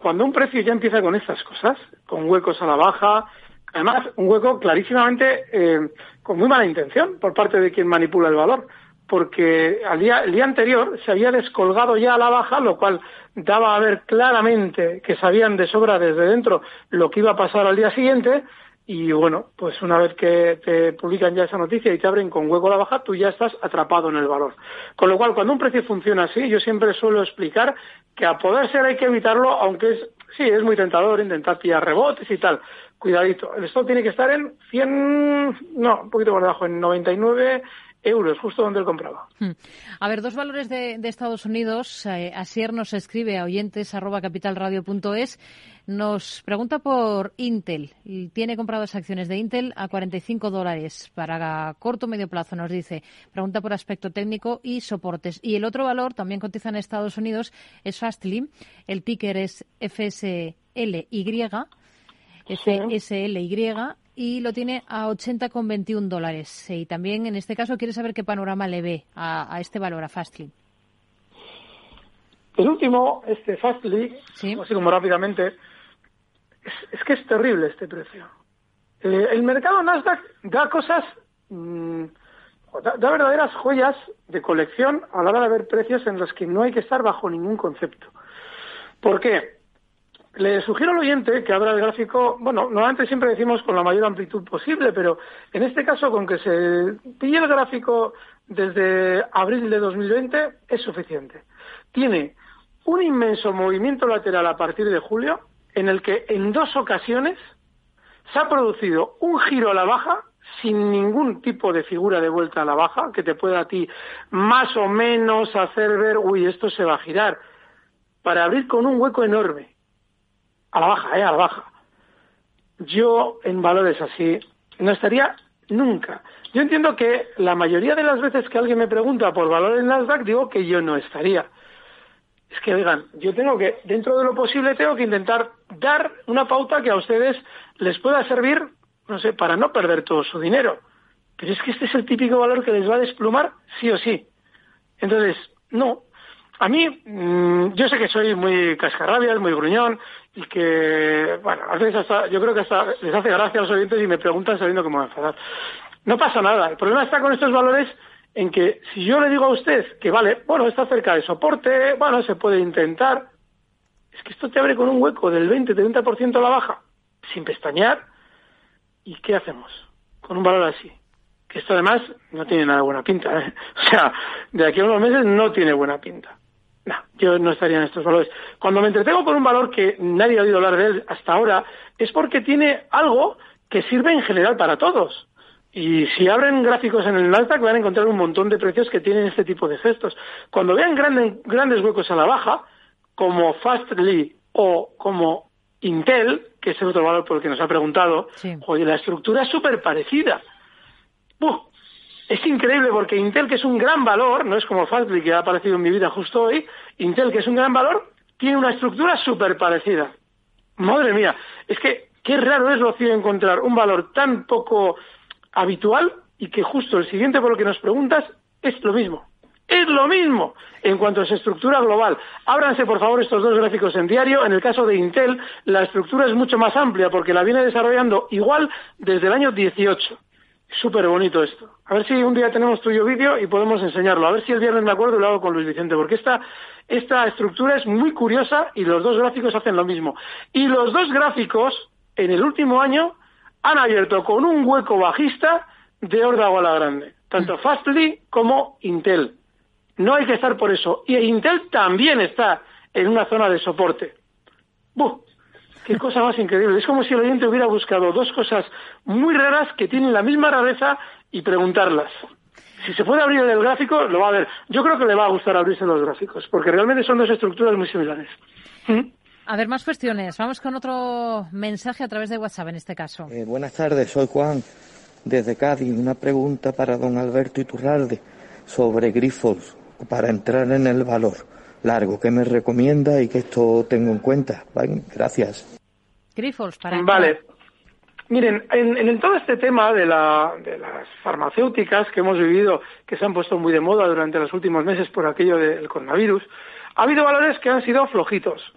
cuando un precio ya empieza con estas cosas, con huecos a la baja, además un hueco clarísimamente eh, con muy mala intención por parte de quien manipula el valor, porque al día, el día anterior se había descolgado ya a la baja, lo cual daba a ver claramente que sabían de sobra desde dentro lo que iba a pasar al día siguiente, y bueno, pues una vez que te publican ya esa noticia y te abren con hueco a la baja, tú ya estás atrapado en el valor. Con lo cual, cuando un precio funciona así, yo siempre suelo explicar que a poder ser hay que evitarlo, aunque es, sí, es muy tentador intentar pillar rebotes y tal. Cuidadito, el tiene que estar en 100, no, un poquito por debajo, en 99 euros, justo donde él compraba. Hmm. A ver, dos valores de, de Estados Unidos. Eh, Asier nos escribe a oyentes arroba capitalradio.es. Nos pregunta por Intel. Tiene compradas acciones de Intel a 45 dólares para corto o medio plazo, nos dice. Pregunta por aspecto técnico y soportes. Y el otro valor, también cotiza en Estados Unidos, es Fastly. El ticker es FSLY. FSLY y lo tiene a 80,21 dólares. Y también, en este caso, quiere saber qué panorama le ve a, a este valor, a Fastly. el último, este Fastly, así como rápidamente, es, es que es terrible este precio. Eh, el mercado Nasdaq da cosas, mm, da, da verdaderas joyas de colección a la hora de ver precios en los que no hay que estar bajo ningún concepto. ¿Por qué? Le sugiero al oyente que abra el gráfico, bueno, normalmente siempre decimos con la mayor amplitud posible, pero en este caso con que se pille el gráfico desde abril de 2020 es suficiente. Tiene un inmenso movimiento lateral a partir de julio en el que en dos ocasiones se ha producido un giro a la baja sin ningún tipo de figura de vuelta a la baja que te pueda a ti más o menos hacer ver, uy, esto se va a girar, para abrir con un hueco enorme. A la baja, ¿eh? A la baja. Yo en valores así no estaría nunca. Yo entiendo que la mayoría de las veces que alguien me pregunta por valor en Nasdaq, digo que yo no estaría. Es que, oigan, yo tengo que, dentro de lo posible, tengo que intentar dar una pauta que a ustedes les pueda servir, no sé, para no perder todo su dinero. Pero es que este es el típico valor que les va a desplumar sí o sí. Entonces, no. A mí, mm, yo sé que soy muy cascarrabias, muy gruñón, y que, bueno, a veces hasta, yo creo que hasta les hace gracia a los oyentes y me preguntan sabiendo cómo enfadar. No pasa nada. El problema está con estos valores en que si yo le digo a usted que vale, bueno, está cerca de soporte, bueno, se puede intentar, es que esto te abre con un hueco del 20-30% a la baja, sin pestañear, ¿y qué hacemos con un valor así? Que esto además no tiene nada buena pinta, ¿eh? O sea, de aquí a unos meses no tiene buena pinta. No, yo no estaría en estos valores. Cuando me entretengo con un valor que nadie ha oído hablar de él hasta ahora, es porque tiene algo que sirve en general para todos. Y si abren gráficos en el Nasdaq van a encontrar un montón de precios que tienen este tipo de gestos. Cuando vean grandes huecos a la baja, como Fastly o como Intel, que es el otro valor por el que nos ha preguntado, oye, la estructura es súper parecida. Es increíble porque Intel, que es un gran valor, no es como Fastly, que ha aparecido en mi vida justo hoy, Intel, que es un gran valor, tiene una estructura súper parecida. Madre mía, es que qué raro es, Rocío, encontrar un valor tan poco habitual y que justo el siguiente por lo que nos preguntas es lo mismo. Es lo mismo en cuanto a su estructura global. Ábranse, por favor, estos dos gráficos en diario. En el caso de Intel, la estructura es mucho más amplia porque la viene desarrollando igual desde el año 18. Súper bonito esto. A ver si un día tenemos tuyo vídeo y podemos enseñarlo. A ver si el viernes me acuerdo y lo hago con Luis Vicente, porque esta, esta estructura es muy curiosa y los dos gráficos hacen lo mismo. Y los dos gráficos, en el último año, han abierto con un hueco bajista de órdago a la grande, tanto Fastly como Intel. No hay que estar por eso. Y Intel también está en una zona de soporte. ¡Buf! ¡Qué cosa más increíble! Es como si el oyente hubiera buscado dos cosas muy raras que tienen la misma rareza y preguntarlas. Si se puede abrir el gráfico, lo va a ver. Yo creo que le va a gustar abrirse los gráficos, porque realmente son dos estructuras muy similares. ¿Mm? A ver, más cuestiones. Vamos con otro mensaje a través de WhatsApp en este caso. Eh, buenas tardes, soy Juan desde Cádiz. Una pregunta para don Alberto Iturralde sobre Grifols para entrar en el valor largo. ¿Qué me recomienda y que esto tengo en cuenta? Gracias. Grifols para Vale. Miren, en, todo este tema de, de las farmacéuticas que hemos vivido, que se han puesto muy de moda durante los últimos meses por aquello del coronavirus, ha habido valores que han sido flojitos.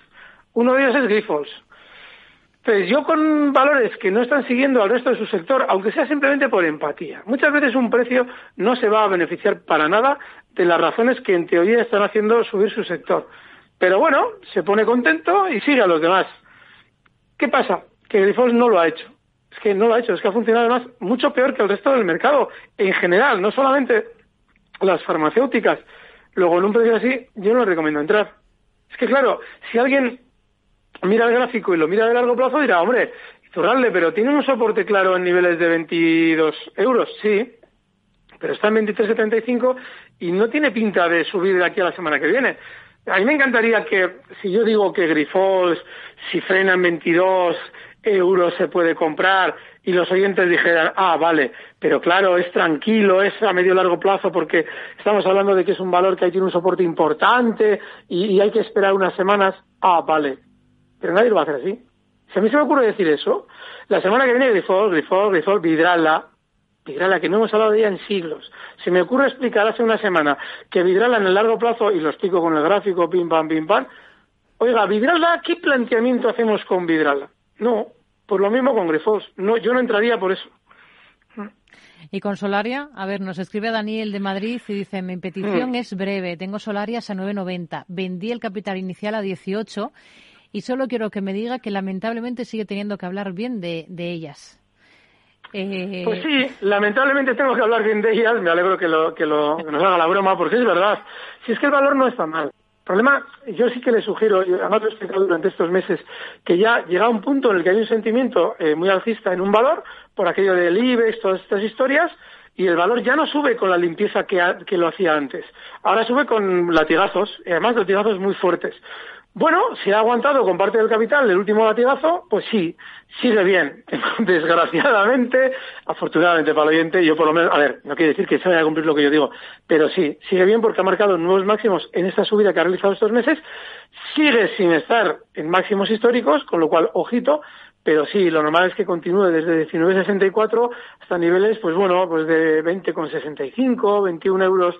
Uno de ellos es Grifols. Entonces, yo con valores que no están siguiendo al resto de su sector, aunque sea simplemente por empatía, muchas veces un precio no se va a beneficiar para nada de las razones que en teoría están haciendo subir su sector. Pero bueno, se pone contento y sigue a los demás. ¿Qué pasa? Que Grifols no lo ha hecho. Es que no lo ha hecho, es que ha funcionado además mucho peor que el resto del mercado en general, no solamente las farmacéuticas. Luego, en un precio así, yo no le recomiendo entrar. Es que claro, si alguien mira el gráfico y lo mira de largo plazo, dirá, hombre, Zurralde, pero tiene un soporte claro en niveles de 22 euros, sí, pero está en 23.75 y no tiene pinta de subir de aquí a la semana que viene. A mí me encantaría que, si yo digo que Grifols, si frena en 22 euros se puede comprar y los oyentes dijeran, ah, vale, pero claro, es tranquilo, es a medio largo plazo porque estamos hablando de que es un valor que tiene un soporte importante y, y hay que esperar unas semanas, ah, vale, pero nadie lo va a hacer así. Si a mí se me ocurre decir eso, la semana que viene Grifol, Grifol, Grifol, Vidrala, Vidrala, que no hemos hablado de ella en siglos. Se me ocurre explicar hace una semana que Vidrala en el largo plazo, y lo explico con el gráfico, pim pam, pim pam, oiga, Vidrala, ¿qué planteamiento hacemos con Vidrala? No, pues lo mismo con Grifos. No, yo no entraría por eso. Y con Solaria, a ver, nos escribe Daniel de Madrid y dice, mi petición Mm. es breve, tengo Solarias a 9.90, vendí el capital inicial a 18 y solo quiero que me diga que lamentablemente sigue teniendo que hablar bien de, de ellas. Eh, Pues sí, lamentablemente tengo que hablar bien de ellas, me alegro que, lo, que, lo, que nos haga la broma, porque es verdad. Si es que el valor no está mal. El problema, yo sí que le sugiero, además lo he explicado durante estos meses, que ya llega un punto en el que hay un sentimiento eh, muy alcista en un valor, por aquello del IBEX, todas estas historias, y el valor ya no sube con la limpieza que, que lo hacía antes. Ahora sube con latigazos, y además latigazos muy fuertes. Bueno, si ha aguantado con parte del capital el último latigazo, pues sí, sigue bien. Desgraciadamente, afortunadamente para el oyente, yo por lo menos, a ver, no quiere decir que se vaya a cumplir lo que yo digo, pero sí, sigue bien porque ha marcado nuevos máximos en esta subida que ha realizado estos meses, sigue sin estar en máximos históricos, con lo cual, ojito, pero sí, lo normal es que continúe desde 19,64 hasta niveles, pues bueno, pues de 20,65, 21 euros,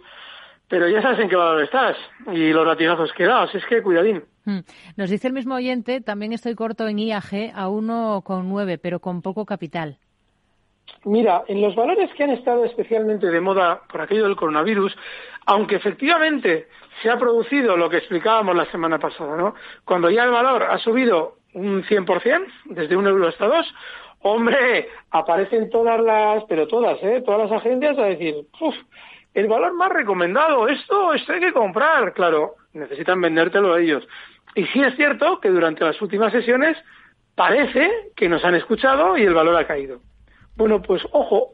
pero ya sabes en qué valor estás y los latigazos que das, es que cuidadín. mm. Nos dice el mismo oyente, también estoy corto en IAG a 1,9, pero con poco capital. Mira, en los valores que han estado especialmente de moda por aquello del coronavirus, aunque efectivamente se ha producido lo que explicábamos la semana pasada, ¿no? Cuando ya el valor ha subido un 100%, desde un euro hasta dos, hombre, aparecen todas las, pero todas, ¿eh? Todas las agencias a decir, "Uf, el valor más recomendado, esto, esto hay que comprar. Claro, necesitan vendértelo a ellos. Y sí es cierto que durante las últimas sesiones parece que nos han escuchado y el valor ha caído. Bueno, pues ojo,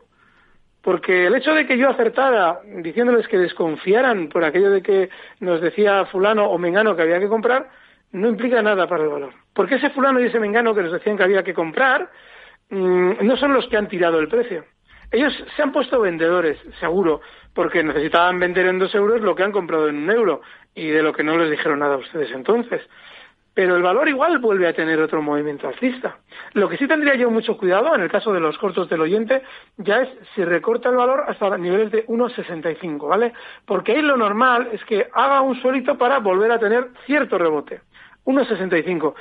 porque el hecho de que yo acertara diciéndoles que desconfiaran por aquello de que nos decía fulano o mengano que había que comprar, no implica nada para el valor. Porque ese fulano y ese mengano que nos decían que había que comprar, mm, no son los que han tirado el precio. Ellos se han puesto vendedores, seguro, porque necesitaban vender en dos euros lo que han comprado en un euro y de lo que no les dijeron nada a ustedes entonces. Pero el valor igual vuelve a tener otro movimiento alcista. Lo que sí tendría yo mucho cuidado en el caso de los cortos del oyente ya es si recorta el valor hasta niveles de 1,65, ¿vale? Porque ahí lo normal es que haga un suelito para volver a tener cierto rebote. 1,65.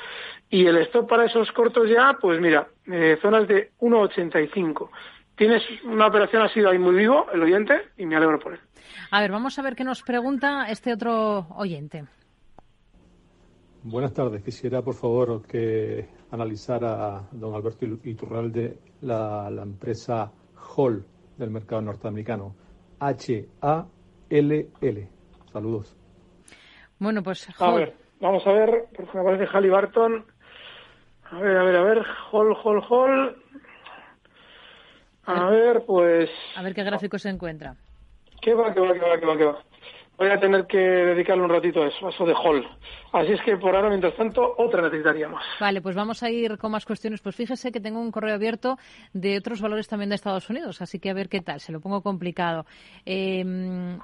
Y el stop para esos cortos ya, pues mira, eh, zonas de 1,85. Tienes una operación, ha sido ahí muy vivo el oyente y me alegro por él. A ver, vamos a ver qué nos pregunta este otro oyente. Buenas tardes. Quisiera, por favor, que analizara don Alberto Iturralde la, la empresa Hall del mercado norteamericano. H-A-L-L. Saludos. Bueno, pues A ver, vamos a ver, porque me aparece Halliburton. A ver, a ver, a ver, Hall, Hall, Hall. A ver, pues, A ver qué gráfico se encuentra. ¿qué va, qué va, qué va, qué va, qué va? Voy a tener que dedicarle un ratito a eso, a eso de Hall. Así es que por ahora, mientras tanto, otra necesitaríamos. Vale, pues vamos a ir con más cuestiones. Pues fíjese que tengo un correo abierto de otros valores también de Estados Unidos, así que a ver qué tal. Se lo pongo complicado. Eh,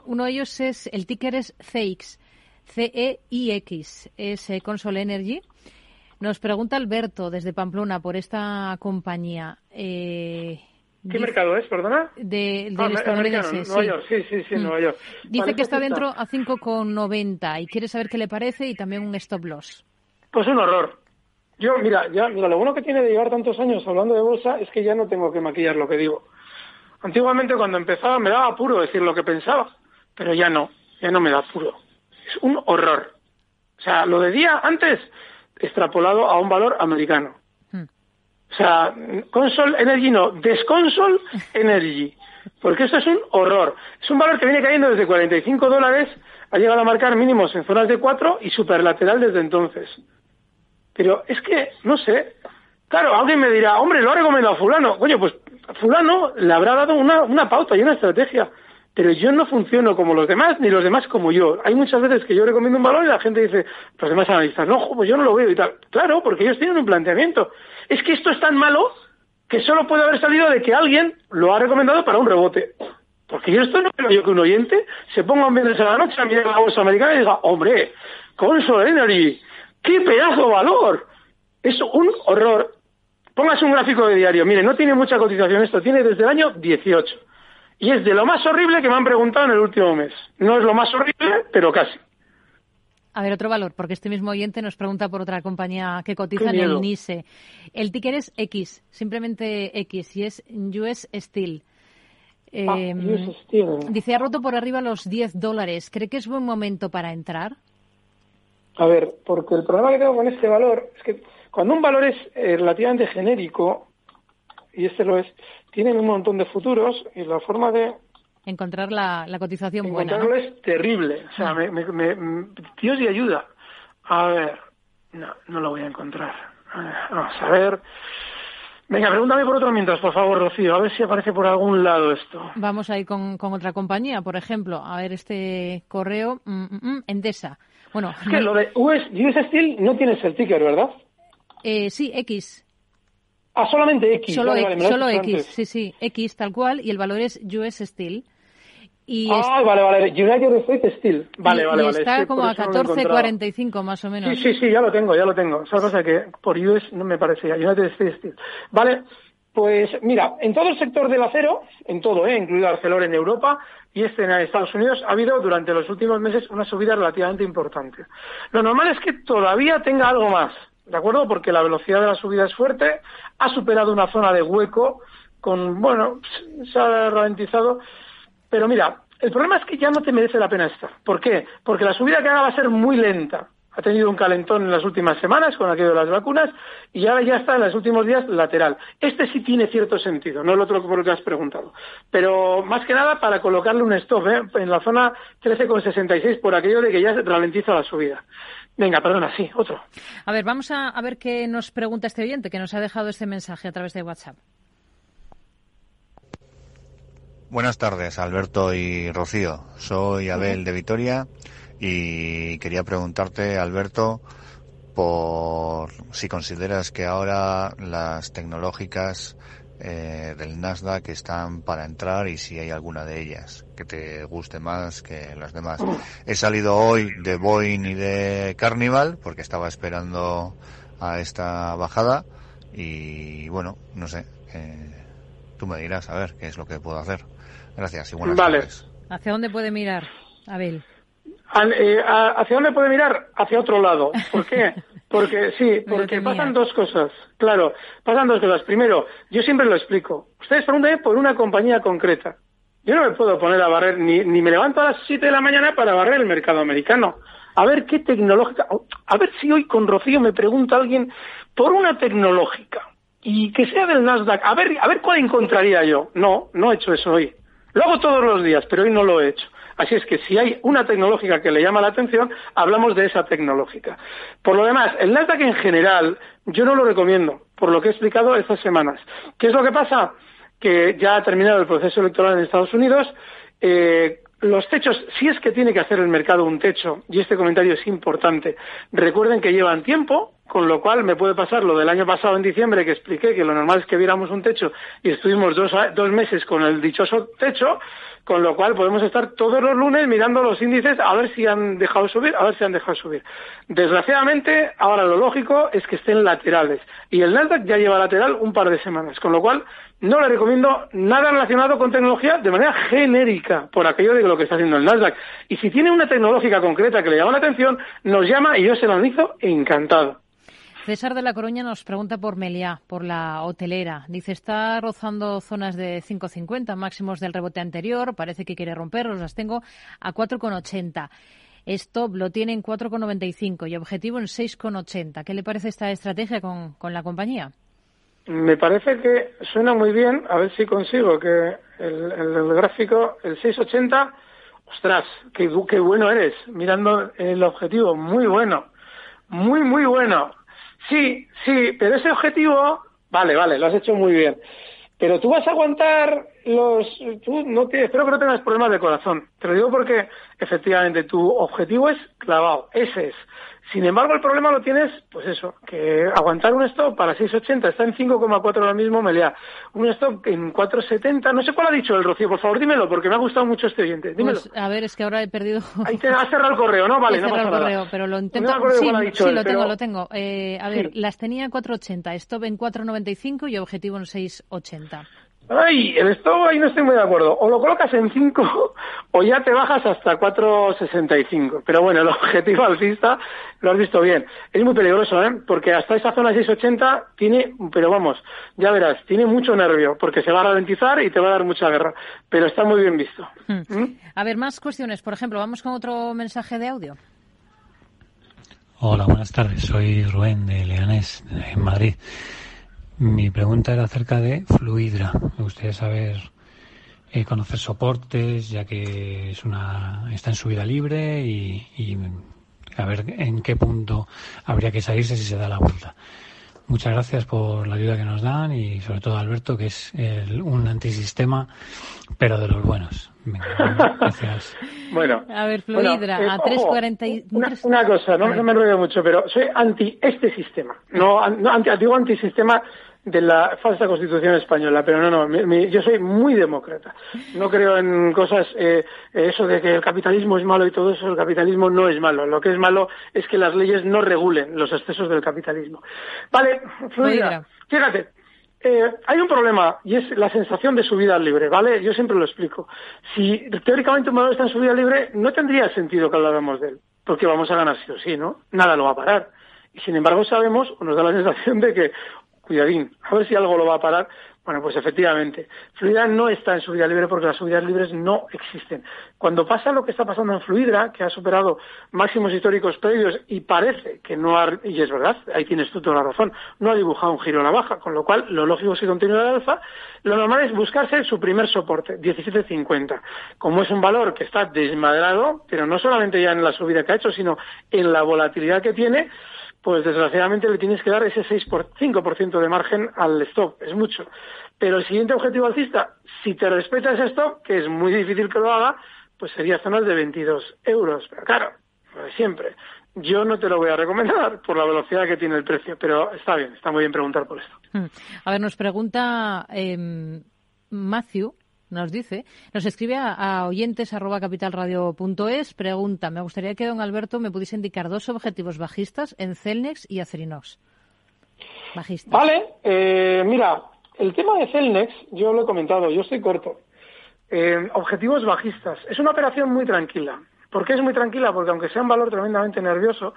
uno de ellos es, el ticker es CX, C-E-I-X, es eh, Console Energy. Nos pregunta Alberto desde Pamplona por esta compañía. Eh, ¿Qué dice- mercado es, perdona? de- del Ah, sí. Nueva York, sí, sí, sí, Mm. Nueva York. Dice Vale, que está dentro a 5,90 y quiere saber qué le parece y también un stop loss. Pues un horror. Yo, mira, ya, mira, lo bueno que tiene de llevar tantos años hablando de bolsa es que ya no tengo que maquillar lo que digo. Antiguamente cuando empezaba me daba apuro decir lo que pensaba, pero ya no, ya no me da apuro. Es un horror. O sea, lo de día antes extrapolado a un valor americano. O sea, console energy no, desconsole energy. Porque esto es un horror. Es un valor que viene cayendo desde 45 dólares, ha llegado a marcar mínimos en zonas de 4 y superlateral desde entonces. Pero es que, no sé. Claro, alguien me dirá, hombre, lo ha recomendado fulano. Coño, pues fulano le habrá dado una, una pauta y una estrategia. Pero yo no funciono como los demás, ni los demás como yo. Hay muchas veces que yo recomiendo un valor y la gente dice, los demás analistas, no, pues yo no lo veo y tal. Claro, porque ellos tienen un planteamiento. Es que esto es tan malo que solo puede haber salido de que alguien lo ha recomendado para un rebote. Porque yo esto no creo yo que un oyente se ponga un viernes a la noche a mirar la bolsa americana y diga, hombre, Console Energy, qué pedazo de valor. Es un horror. Póngase un gráfico de diario. Mire, no tiene mucha cotización esto, tiene desde el año 18. Y es de lo más horrible que me han preguntado en el último mes. No es lo más horrible, pero casi. A ver, otro valor, porque este mismo oyente nos pregunta por otra compañía que cotiza en el. NISE. El ticker es X, simplemente X, y es US Steel. Ah, Eh, US Steel. Dice, ha roto por arriba los 10 dólares. ¿Cree que es buen momento para entrar? A ver, porque el problema que tengo con este valor es que cuando un valor es eh, relativamente genérico, y este lo es, tienen un montón de futuros y la forma de Encontrar la, la cotización buena. encontrarlo ¿no? es terrible. O sea, me, me- me- me- Dios y ayuda. A ver, no, no lo voy a encontrar. A ver, Vamos a ver. Venga, pregúntame por otro mientras, por favor, Rocío, a ver si aparece por algún lado esto. Vamos a ir con, con otra compañía, por ejemplo. A ver este correo. mm, mm, mm, Endesa. Bueno, Es que lo de US, US Steel no tienes el ticker, ¿verdad? eh, sí, X. Ah, solamente X. Solo, Vale, X, vale, solo antes. sí, sí, X tal cual, y el valor es US Steel. Y, Ah, vale, vale. United States Steel. Vale, y- vale, y vale. está sí, como a eso no lo he encontrado. 14.45 más o menos. Sí, sí, sí, ya lo tengo, ya lo tengo. Esa cosa que por US no me parecía. United States Steel. Vale, pues mira, en todo el sector del acero, en todo, ¿eh? incluido Arcelor en Europa y este en Estados Unidos, ha habido durante los últimos meses una subida relativamente importante. Lo normal es que todavía tenga algo más, ¿de acuerdo? Porque la velocidad de la subida es fuerte, ha superado una zona de hueco con, bueno, se ha ralentizado, pero mira, el problema es que ya no te merece la pena estar. ¿Por qué? Porque la subida que haga va a ser muy lenta. Ha tenido un calentón en las últimas semanas con aquello de las vacunas y ahora ya está en los últimos días lateral. Este sí tiene cierto sentido, no el otro por lo que has preguntado. Pero más que nada para colocarle un stop ¿eh? en la zona 13,66 por aquello de que ya ralentiza la subida. Venga, perdona, sí, otro. A ver, vamos a, a ver qué nos pregunta este oyente que nos ha dejado este mensaje a través de WhatsApp. Buenas tardes, Alberto y Rocío. Soy Abel de Vitoria y quería preguntarte, Alberto, por si consideras que ahora las tecnológicas eh, del Nasdaq están para entrar y si hay alguna de ellas que te guste más que las demás. He salido hoy de Boeing y de Carnival porque estaba esperando a esta bajada y bueno, no sé, eh, tú me dirás a ver qué es lo que puedo hacer. Gracias y buenas Vale. tardes. ¿Hacia dónde puede mirar, Abel? Al- eh, a- ¿Hacia dónde puede mirar? Hacia otro lado. ¿Por qué? Porque sí, porque pasan dos cosas. Claro, pasan dos cosas. Primero, yo siempre lo explico. Ustedes preguntan por una compañía concreta. Yo no me puedo poner a barrer, ni, ni me levanto a las 7 de la mañana para barrer el mercado americano. A ver qué tecnológica. A ver si hoy con Rocío me pregunta alguien por una tecnológica y que sea del Nasdaq. A ver, a ver cuál encontraría yo. No, no he hecho eso hoy. Lo hago todos los días, pero hoy no lo he hecho. Así es que si hay una tecnológica que le llama la atención, hablamos de esa tecnológica. Por lo demás, el Nasdaq en general, yo no lo recomiendo, por lo que he explicado estas semanas. ¿Qué es lo que pasa? Que ya ha terminado el proceso electoral en Estados Unidos. eh, los techos, si es que tiene que hacer el mercado un techo, y este comentario es importante, recuerden que llevan tiempo, con lo cual me puede pasar lo del año pasado en diciembre que expliqué que lo normal es que viéramos un techo y estuvimos dos, dos meses con el dichoso techo, con lo cual podemos estar todos los lunes mirando los índices a ver si han dejado subir, a ver si han dejado subir. Desgraciadamente, ahora lo lógico es que estén laterales y el Nasdaq ya lleva lateral un par de semanas, con lo cual no le recomiendo nada relacionado con tecnología de manera genérica, por aquello de lo que está haciendo el Nasdaq. Y si tiene una tecnológica concreta que le llama la atención, nos llama y yo se lo analizo encantado. César de la Coruña nos pregunta por Meliá, por la hotelera. Dice, está rozando zonas de 5,50, máximos del rebote anterior, parece que quiere romperlos, las tengo a 4,80. Stop lo tiene en 4,95 y objetivo en 6,80. ¿Qué le parece esta estrategia con, con la compañía? Me parece que suena muy bien, a ver si consigo que el, el- el gráfico, el 680, ostras, qué, qué bueno eres, mirando el objetivo, muy bueno, muy, muy bueno. Sí, sí, pero ese objetivo, vale, vale, lo has hecho muy bien. Pero tú vas a aguantar los, tú no te, espero que no tengas problemas de corazón. Te lo digo porque efectivamente tu objetivo es clavado, ese es. Sin embargo, el problema lo tienes, pues eso, que aguantar un stop para 6,80 está en 5,4 ahora mismo, Melea. Un stop en 4,70, no sé cuál ha dicho el Rocío, por favor, dímelo, porque me ha gustado mucho este oyente. Dímelo. Pues, a ver, es que ahora he perdido. Ahí te has cerrado el correo, ¿no? Vale, He no pasa el nada. correo, pero lo No intento. acuerdo sí, ha dicho sí, él, lo tengo, pero- lo tengo. Eh, a ver, Sí. las tenía en 4,80, stop en 4,95 y objetivo en 6,80. Ay, el stop ahí no estoy muy de acuerdo. O lo colocas en 5 o ya te bajas hasta 4,65. Pero bueno, el objetivo alcista lo has visto bien. Es muy peligroso, ¿eh? Porque hasta esa zona 6,80 tiene, pero vamos, ya verás, tiene mucho nervio porque se va a ralentizar y te va a dar mucha guerra. Pero está muy bien visto. Hmm. A ver, más cuestiones. Por ejemplo, vamos con otro mensaje de audio. Hola, buenas tardes. Soy Rubén de Leganés, en Madrid. Mi pregunta era acerca de Fluidra. Me gustaría saber, eh, conocer soportes, ya que es una está en subida libre y, y a ver en qué punto habría que salirse si se da la vuelta. Muchas gracias por la ayuda que nos dan y sobre todo a Alberto, que es el- un antisistema, pero de los buenos. Venga, gracias. Bueno. A ver, Bueno, Fluidra, eh, a ojo, 3,40. y- Una, una cosa, no, no me enrollo mucho, pero soy anti este sistema. No, no anti, digo antisistema de la falsa constitución española, pero no, no, mi- mi- yo soy muy demócrata. No creo en cosas, eh, eso de que el capitalismo es malo y todo eso, el capitalismo no es malo. Lo que es malo es que las leyes no regulen los excesos del capitalismo. Vale, Fluidra, fíjate, eh, hay un problema y es la sensación de subida libre, ¿vale? Yo siempre lo explico. Si teóricamente un valor está en subida libre, no tendría sentido que habláramos de él, porque vamos a ganar sí o sí, ¿no? Nada lo va a parar. Y sin embargo sabemos, o nos da la sensación de que, cuidadín, a ver si algo lo va a parar. Bueno, pues efectivamente, Fluidra no está en subida libre porque las subidas libres no existen. Cuando pasa lo que está pasando en Fluidra, que ha superado máximos históricos previos y parece que no ha, y es verdad, ahí tienes tú toda la razón, no ha dibujado un giro a la baja, con lo cual lo lógico es que continúe al alza, lo normal es buscarse su primer soporte, 17.50. Como es un valor que está desmadrado, pero no solamente ya en la subida que ha hecho, sino en la volatilidad que tiene, pues desgraciadamente le tienes que dar ese 6 por, 5% de margen al stop, es mucho. Pero el siguiente objetivo alcista, si te respeta ese stop, que es muy difícil que lo haga, pues sería zonas de 22 euros. Pero claro, lo de siempre. Yo no te lo voy a recomendar por la velocidad que tiene el precio, pero está bien, está muy bien preguntar por esto. Hmm. A ver, nos pregunta eh, Matthew, nos dice, nos escribe a, a oyentes arroba capitalradio.es, pregunta, me gustaría que don Alberto me pudiese indicar dos objetivos bajistas en Celnex y Acerinox. Bajistas. Vale, eh, mira, el tema de Celnex, yo lo he comentado, yo estoy corto. Eh, objetivos bajistas. Es una operación muy tranquila. ¿Por qué es muy tranquila? Porque aunque sea un valor tremendamente nervioso,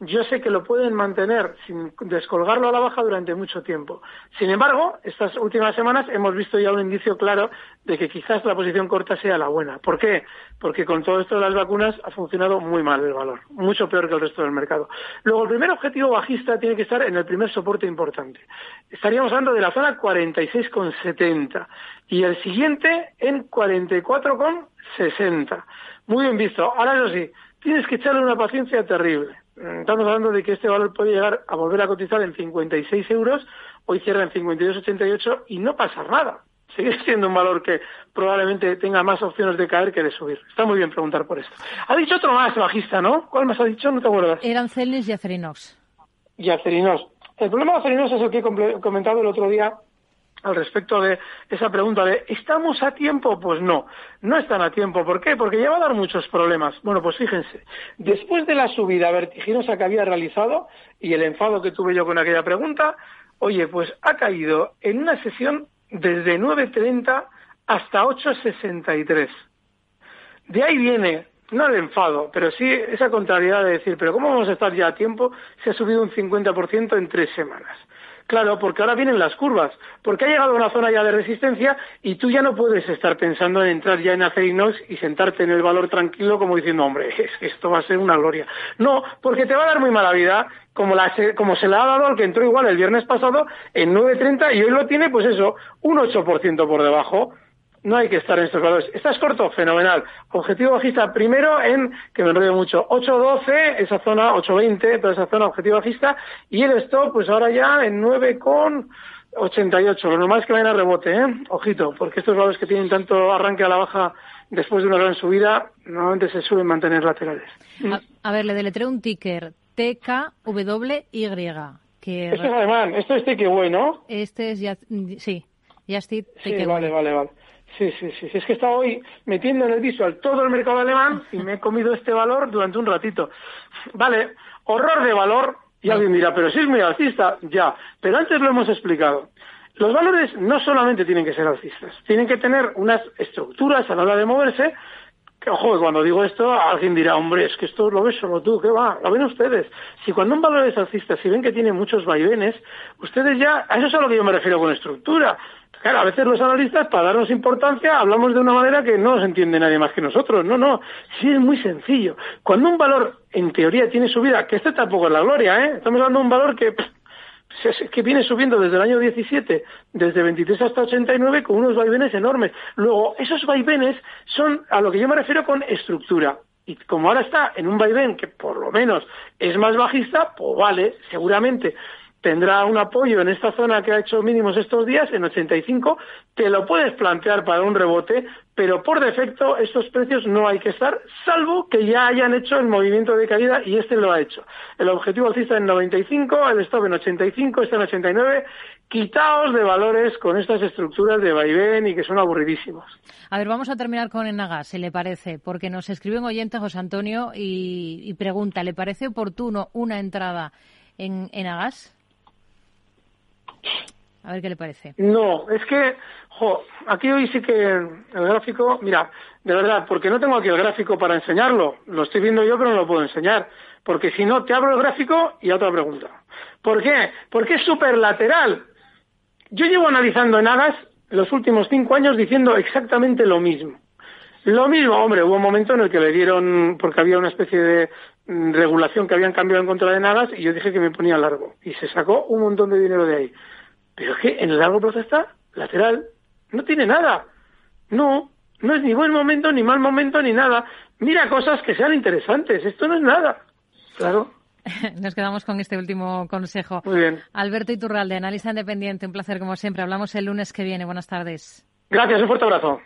yo sé que lo pueden mantener sin descolgarlo a la baja durante mucho tiempo. Sin embargo, estas últimas semanas hemos visto ya un indicio claro de que quizás la posición corta sea la buena. ¿Por qué? Porque con todo esto de las vacunas ha funcionado muy mal el valor, mucho peor que el resto del mercado. Luego, el primer objetivo bajista tiene que estar en el primer soporte importante. Estaríamos hablando de la zona 46,70 y el siguiente en 44,60. Muy bien visto. Ahora eso sí, tienes que echarle una paciencia terrible. Mm, Estamos hablando de que este valor puede llegar a volver a cotizar en 56 euros, hoy cierra en 52,88 y no pasa nada. Sigue siendo un valor que probablemente tenga más opciones de caer que de subir. Está muy bien preguntar por esto. Ha dicho otro más bajista, ¿no? ¿Cuál más ha dicho? No te acuerdas. Eran Celnex y Acerinox. Y Acerinos. El problema de Acerinos es el que he comentado el otro día al respecto de esa pregunta de ¿estamos a tiempo? Pues no, no están a tiempo. ¿Por qué? Porque ya va a dar muchos problemas. Bueno, pues fíjense, después de la subida vertiginosa que había realizado y el enfado que tuve yo con aquella pregunta, oye, pues ha caído en una sesión desde 9.30 hasta 8.63. De ahí viene, no el enfado, pero sí esa contrariedad de decir, pero ¿cómo vamos a estar ya a tiempo si ha subido un 50% en tres semanas? Claro, porque ahora vienen las curvas, porque ha llegado a una zona ya de resistencia y tú ya no puedes estar pensando en entrar ya en Acerinox y sentarte en el valor tranquilo como diciendo, hombre, esto va a ser una gloria. No, porque te va a dar muy mala vida, como, como se le ha dado al que entró igual el viernes pasado en 9.30 y hoy lo tiene, pues eso, un 8% por debajo no hay que estar en estos valores. ¿Estás corto? Fenomenal. Objetivo bajista primero en, que me enrollo mucho, 8.12, esa zona, 8.20, toda esa zona objetivo bajista, y el stop, pues ahora ya en 9 con 88. Lo normal es que vayan a rebote, ¿eh? Ojito, porque estos valores que tienen tanto arranque a la baja después de una gran subida, normalmente se suelen mantener laterales. A, a ver, le deletreo un ticker. TKWY. Que Esto es alemán, esto es Takeaway, ¿no? Este es ya, sí, Just Sí, vale, vale, vale. Sí, sí, sí. Es que estaba hoy metiendo en el visual todo el mercado alemán y me he comido este valor durante un ratito. Vale, horror de valor. Y alguien dirá, pero si es muy alcista, ya. Pero antes lo hemos explicado. Los valores no solamente tienen que ser alcistas, tienen que tener unas estructuras a la hora de moverse. Que, ojo, cuando digo esto, alguien dirá, hombre, es que esto lo ves solo tú, ¿qué va? Lo ven ustedes. Si cuando un valor es alcista, si ven que tiene muchos vaivenes, ustedes ya, a eso es a lo que yo me refiero con estructura. Claro, a veces los analistas, para darnos importancia, hablamos de una manera que no nos entiende nadie más que nosotros. No, no, sí es muy sencillo. Cuando un valor, en teoría, tiene subida, que este tampoco es la gloria, ¿eh? Estamos hablando de un valor que, pff, es que viene subiendo desde el año 17, desde 23 hasta 89, con unos vaivenes enormes. Luego, esos vaivenes son a lo que yo me refiero con estructura. Y como ahora está en un vaivén que por lo menos es más bajista, pues vale, seguramente tendrá un apoyo en esta zona que ha hecho mínimos estos días, en 85, te lo puedes plantear para un rebote, pero por defecto estos precios no hay que estar, salvo que ya hayan hecho el movimiento de caída y este lo ha hecho. El objetivo alcista en 95, el stop en 85, está en 89, quitaos de valores con estas estructuras de vaivén y que son aburridísimos. A ver, vamos a terminar con Enagas, si le parece, porque nos escribe un oyente, José Antonio, y pregunta, ¿le parece oportuno una entrada en Enagas? A ver qué le parece. No, es que, jo, aquí hoy sí que el gráfico, mira, de verdad, porque no tengo aquí el gráfico para enseñarlo, lo estoy viendo yo pero no lo puedo enseñar, porque si no te abro el gráfico y otra pregunta. ¿Por qué? Porque es superlateral. Yo llevo analizando en Agas los últimos cinco años diciendo exactamente lo mismo. Lo mismo, hombre, hubo un momento en el que le dieron, porque había una especie de mm, regulación que habían cambiado en contra de Nagas y yo dije que me ponía largo. Y se sacó un montón de dinero de ahí. Pero es que en el largo plazo está lateral. No tiene nada. No, no es ni buen momento, ni mal momento, ni nada. Mira cosas que sean interesantes. Esto no es nada. Claro. Nos quedamos con este último consejo. Muy bien. Alberto Iturralde, analista independiente, un placer como siempre. Hablamos el lunes que viene. Buenas tardes. Gracias, un fuerte abrazo.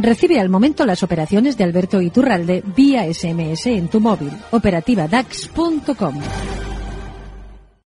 Recibe al momento las operaciones de Alberto Iturralde vía SMS en tu móvil. Operativa DAX.com.